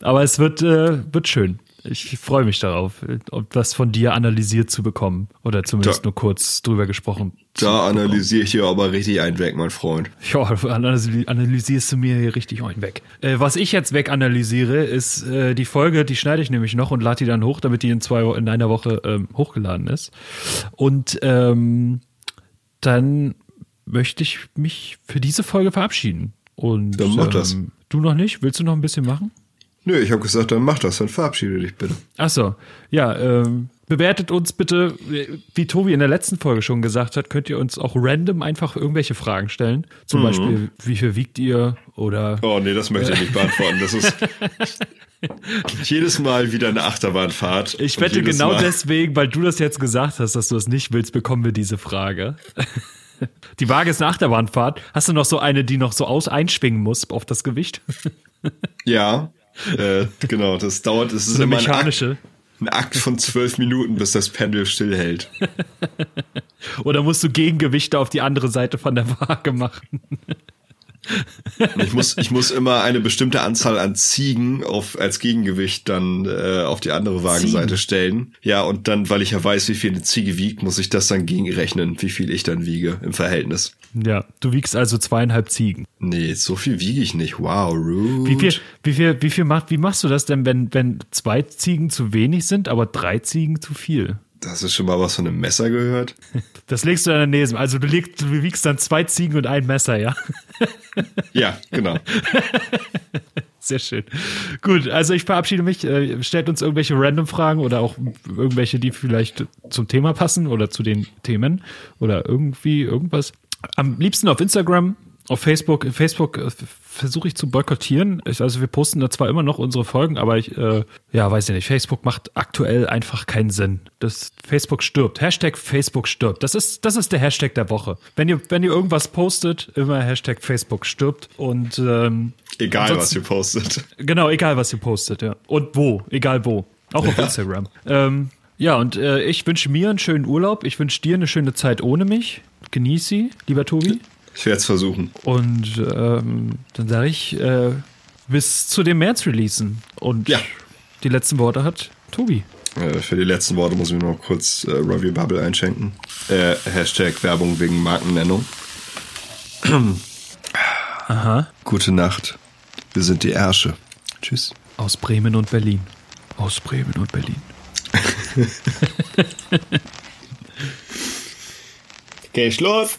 Aber es wird, äh, wird schön. Ich freue mich darauf, was von dir analysiert zu bekommen. Oder zumindest Da- nur kurz drüber gesprochen. Da analysiere ich dir aber richtig einen weg, mein Freund. Ja, analysi- analysierst du mir hier richtig einen weg. Äh, was ich jetzt weganalysiere, ist äh, die Folge, die schneide ich nämlich noch und lade die dann hoch, damit die in zwei in einer Woche ähm, hochgeladen ist. Und ähm, dann möchte ich mich für diese Folge verabschieden. Und Dann mach das. ähm, du noch nicht? Willst du noch ein bisschen machen? Nö, ich habe gesagt, dann mach das, dann verabschiede dich bitte. Ach so, ja, ähm, bewertet uns bitte, wie Tobi in der letzten Folge schon gesagt hat, könnt ihr uns auch random einfach irgendwelche Fragen stellen. Zum Beispiel, wie viel wiegt ihr oder Oh nee, das möchte ich nicht beantworten. Das ist jedes Mal wieder eine Achterbahnfahrt. Ich wette genau Mal- deswegen, weil du das jetzt gesagt hast, dass du es nicht willst, bekommen wir diese Frage. Die Waage ist eine Achterbahnfahrt. Hast du noch so eine, die noch so aus einschwingen muss auf das Gewicht? Ja, äh, genau. Das dauert. Es ist So eine immer ein Akt, ein Akt von zwölf Minuten, bis das Pendel stillhält. Oder musst du Gegengewichte auf die andere Seite von der Waage machen? Ich muss, ich muss immer eine bestimmte Anzahl an Ziegen auf, als Gegengewicht dann äh, auf die andere Wagenseite Ziegen? stellen. Ja, und dann, weil ich ja weiß, wie viel eine Ziege wiegt, muss ich das dann gegenrechnen, wie viel ich dann wiege im Verhältnis. Ja, du wiegst also zweieinhalb Ziegen. Nee, so viel wiege ich nicht. Wow, rude. Wie viel, wie viel, wie viel macht, wie machst du das denn, wenn, wenn zwei Ziegen zu wenig sind, aber drei Ziegen zu viel? Das ist schon mal was von einem Messer gehört. Das legst du dann daneben. Also du, legst, du wiegst dann zwei Ziegen und ein Messer, ja? Ja, genau. Sehr schön. Gut, also ich verabschiede mich. Äh, Stellt uns irgendwelche Random-Fragen oder auch irgendwelche, die vielleicht zum Thema passen oder zu den Themen oder irgendwie irgendwas. Am liebsten auf Instagram, auf Facebook. Facebook äh, versuche ich zu boykottieren. Ich, also wir posten da zwar immer noch unsere Folgen, aber ich, äh, ja, weiß ich nicht. Facebook macht aktuell einfach keinen Sinn. Das Facebook stirbt. Hashtag Facebook stirbt. Das ist, das ist der Hashtag der Woche. Wenn ihr, wenn ihr irgendwas postet, immer Hashtag Facebook stirbt und ähm, Egal, was ihr postet. Genau, egal was ihr postet, ja. Und wo, egal wo. Auch auf Ja. Instagram. Ähm, ja, und äh, ich wünsche mir einen schönen Urlaub. Ich wünsche dir eine schöne Zeit ohne mich. Genieß sie, lieber Tobi. Ich werde es versuchen. Und ähm, dann sage ich äh, bis zu dem März-Releasen. Und Ja. die letzten Worte hat Tobi. Äh, für die letzten Worte muss ich mir noch kurz äh, Robbie Bubble einschenken. Äh, Hashtag Werbung wegen Markennennung. Aha. Gute Nacht. Wir sind die Ärsche. Tschüss. Aus Bremen und Berlin. Aus Bremen und Berlin. Okay, Schluss.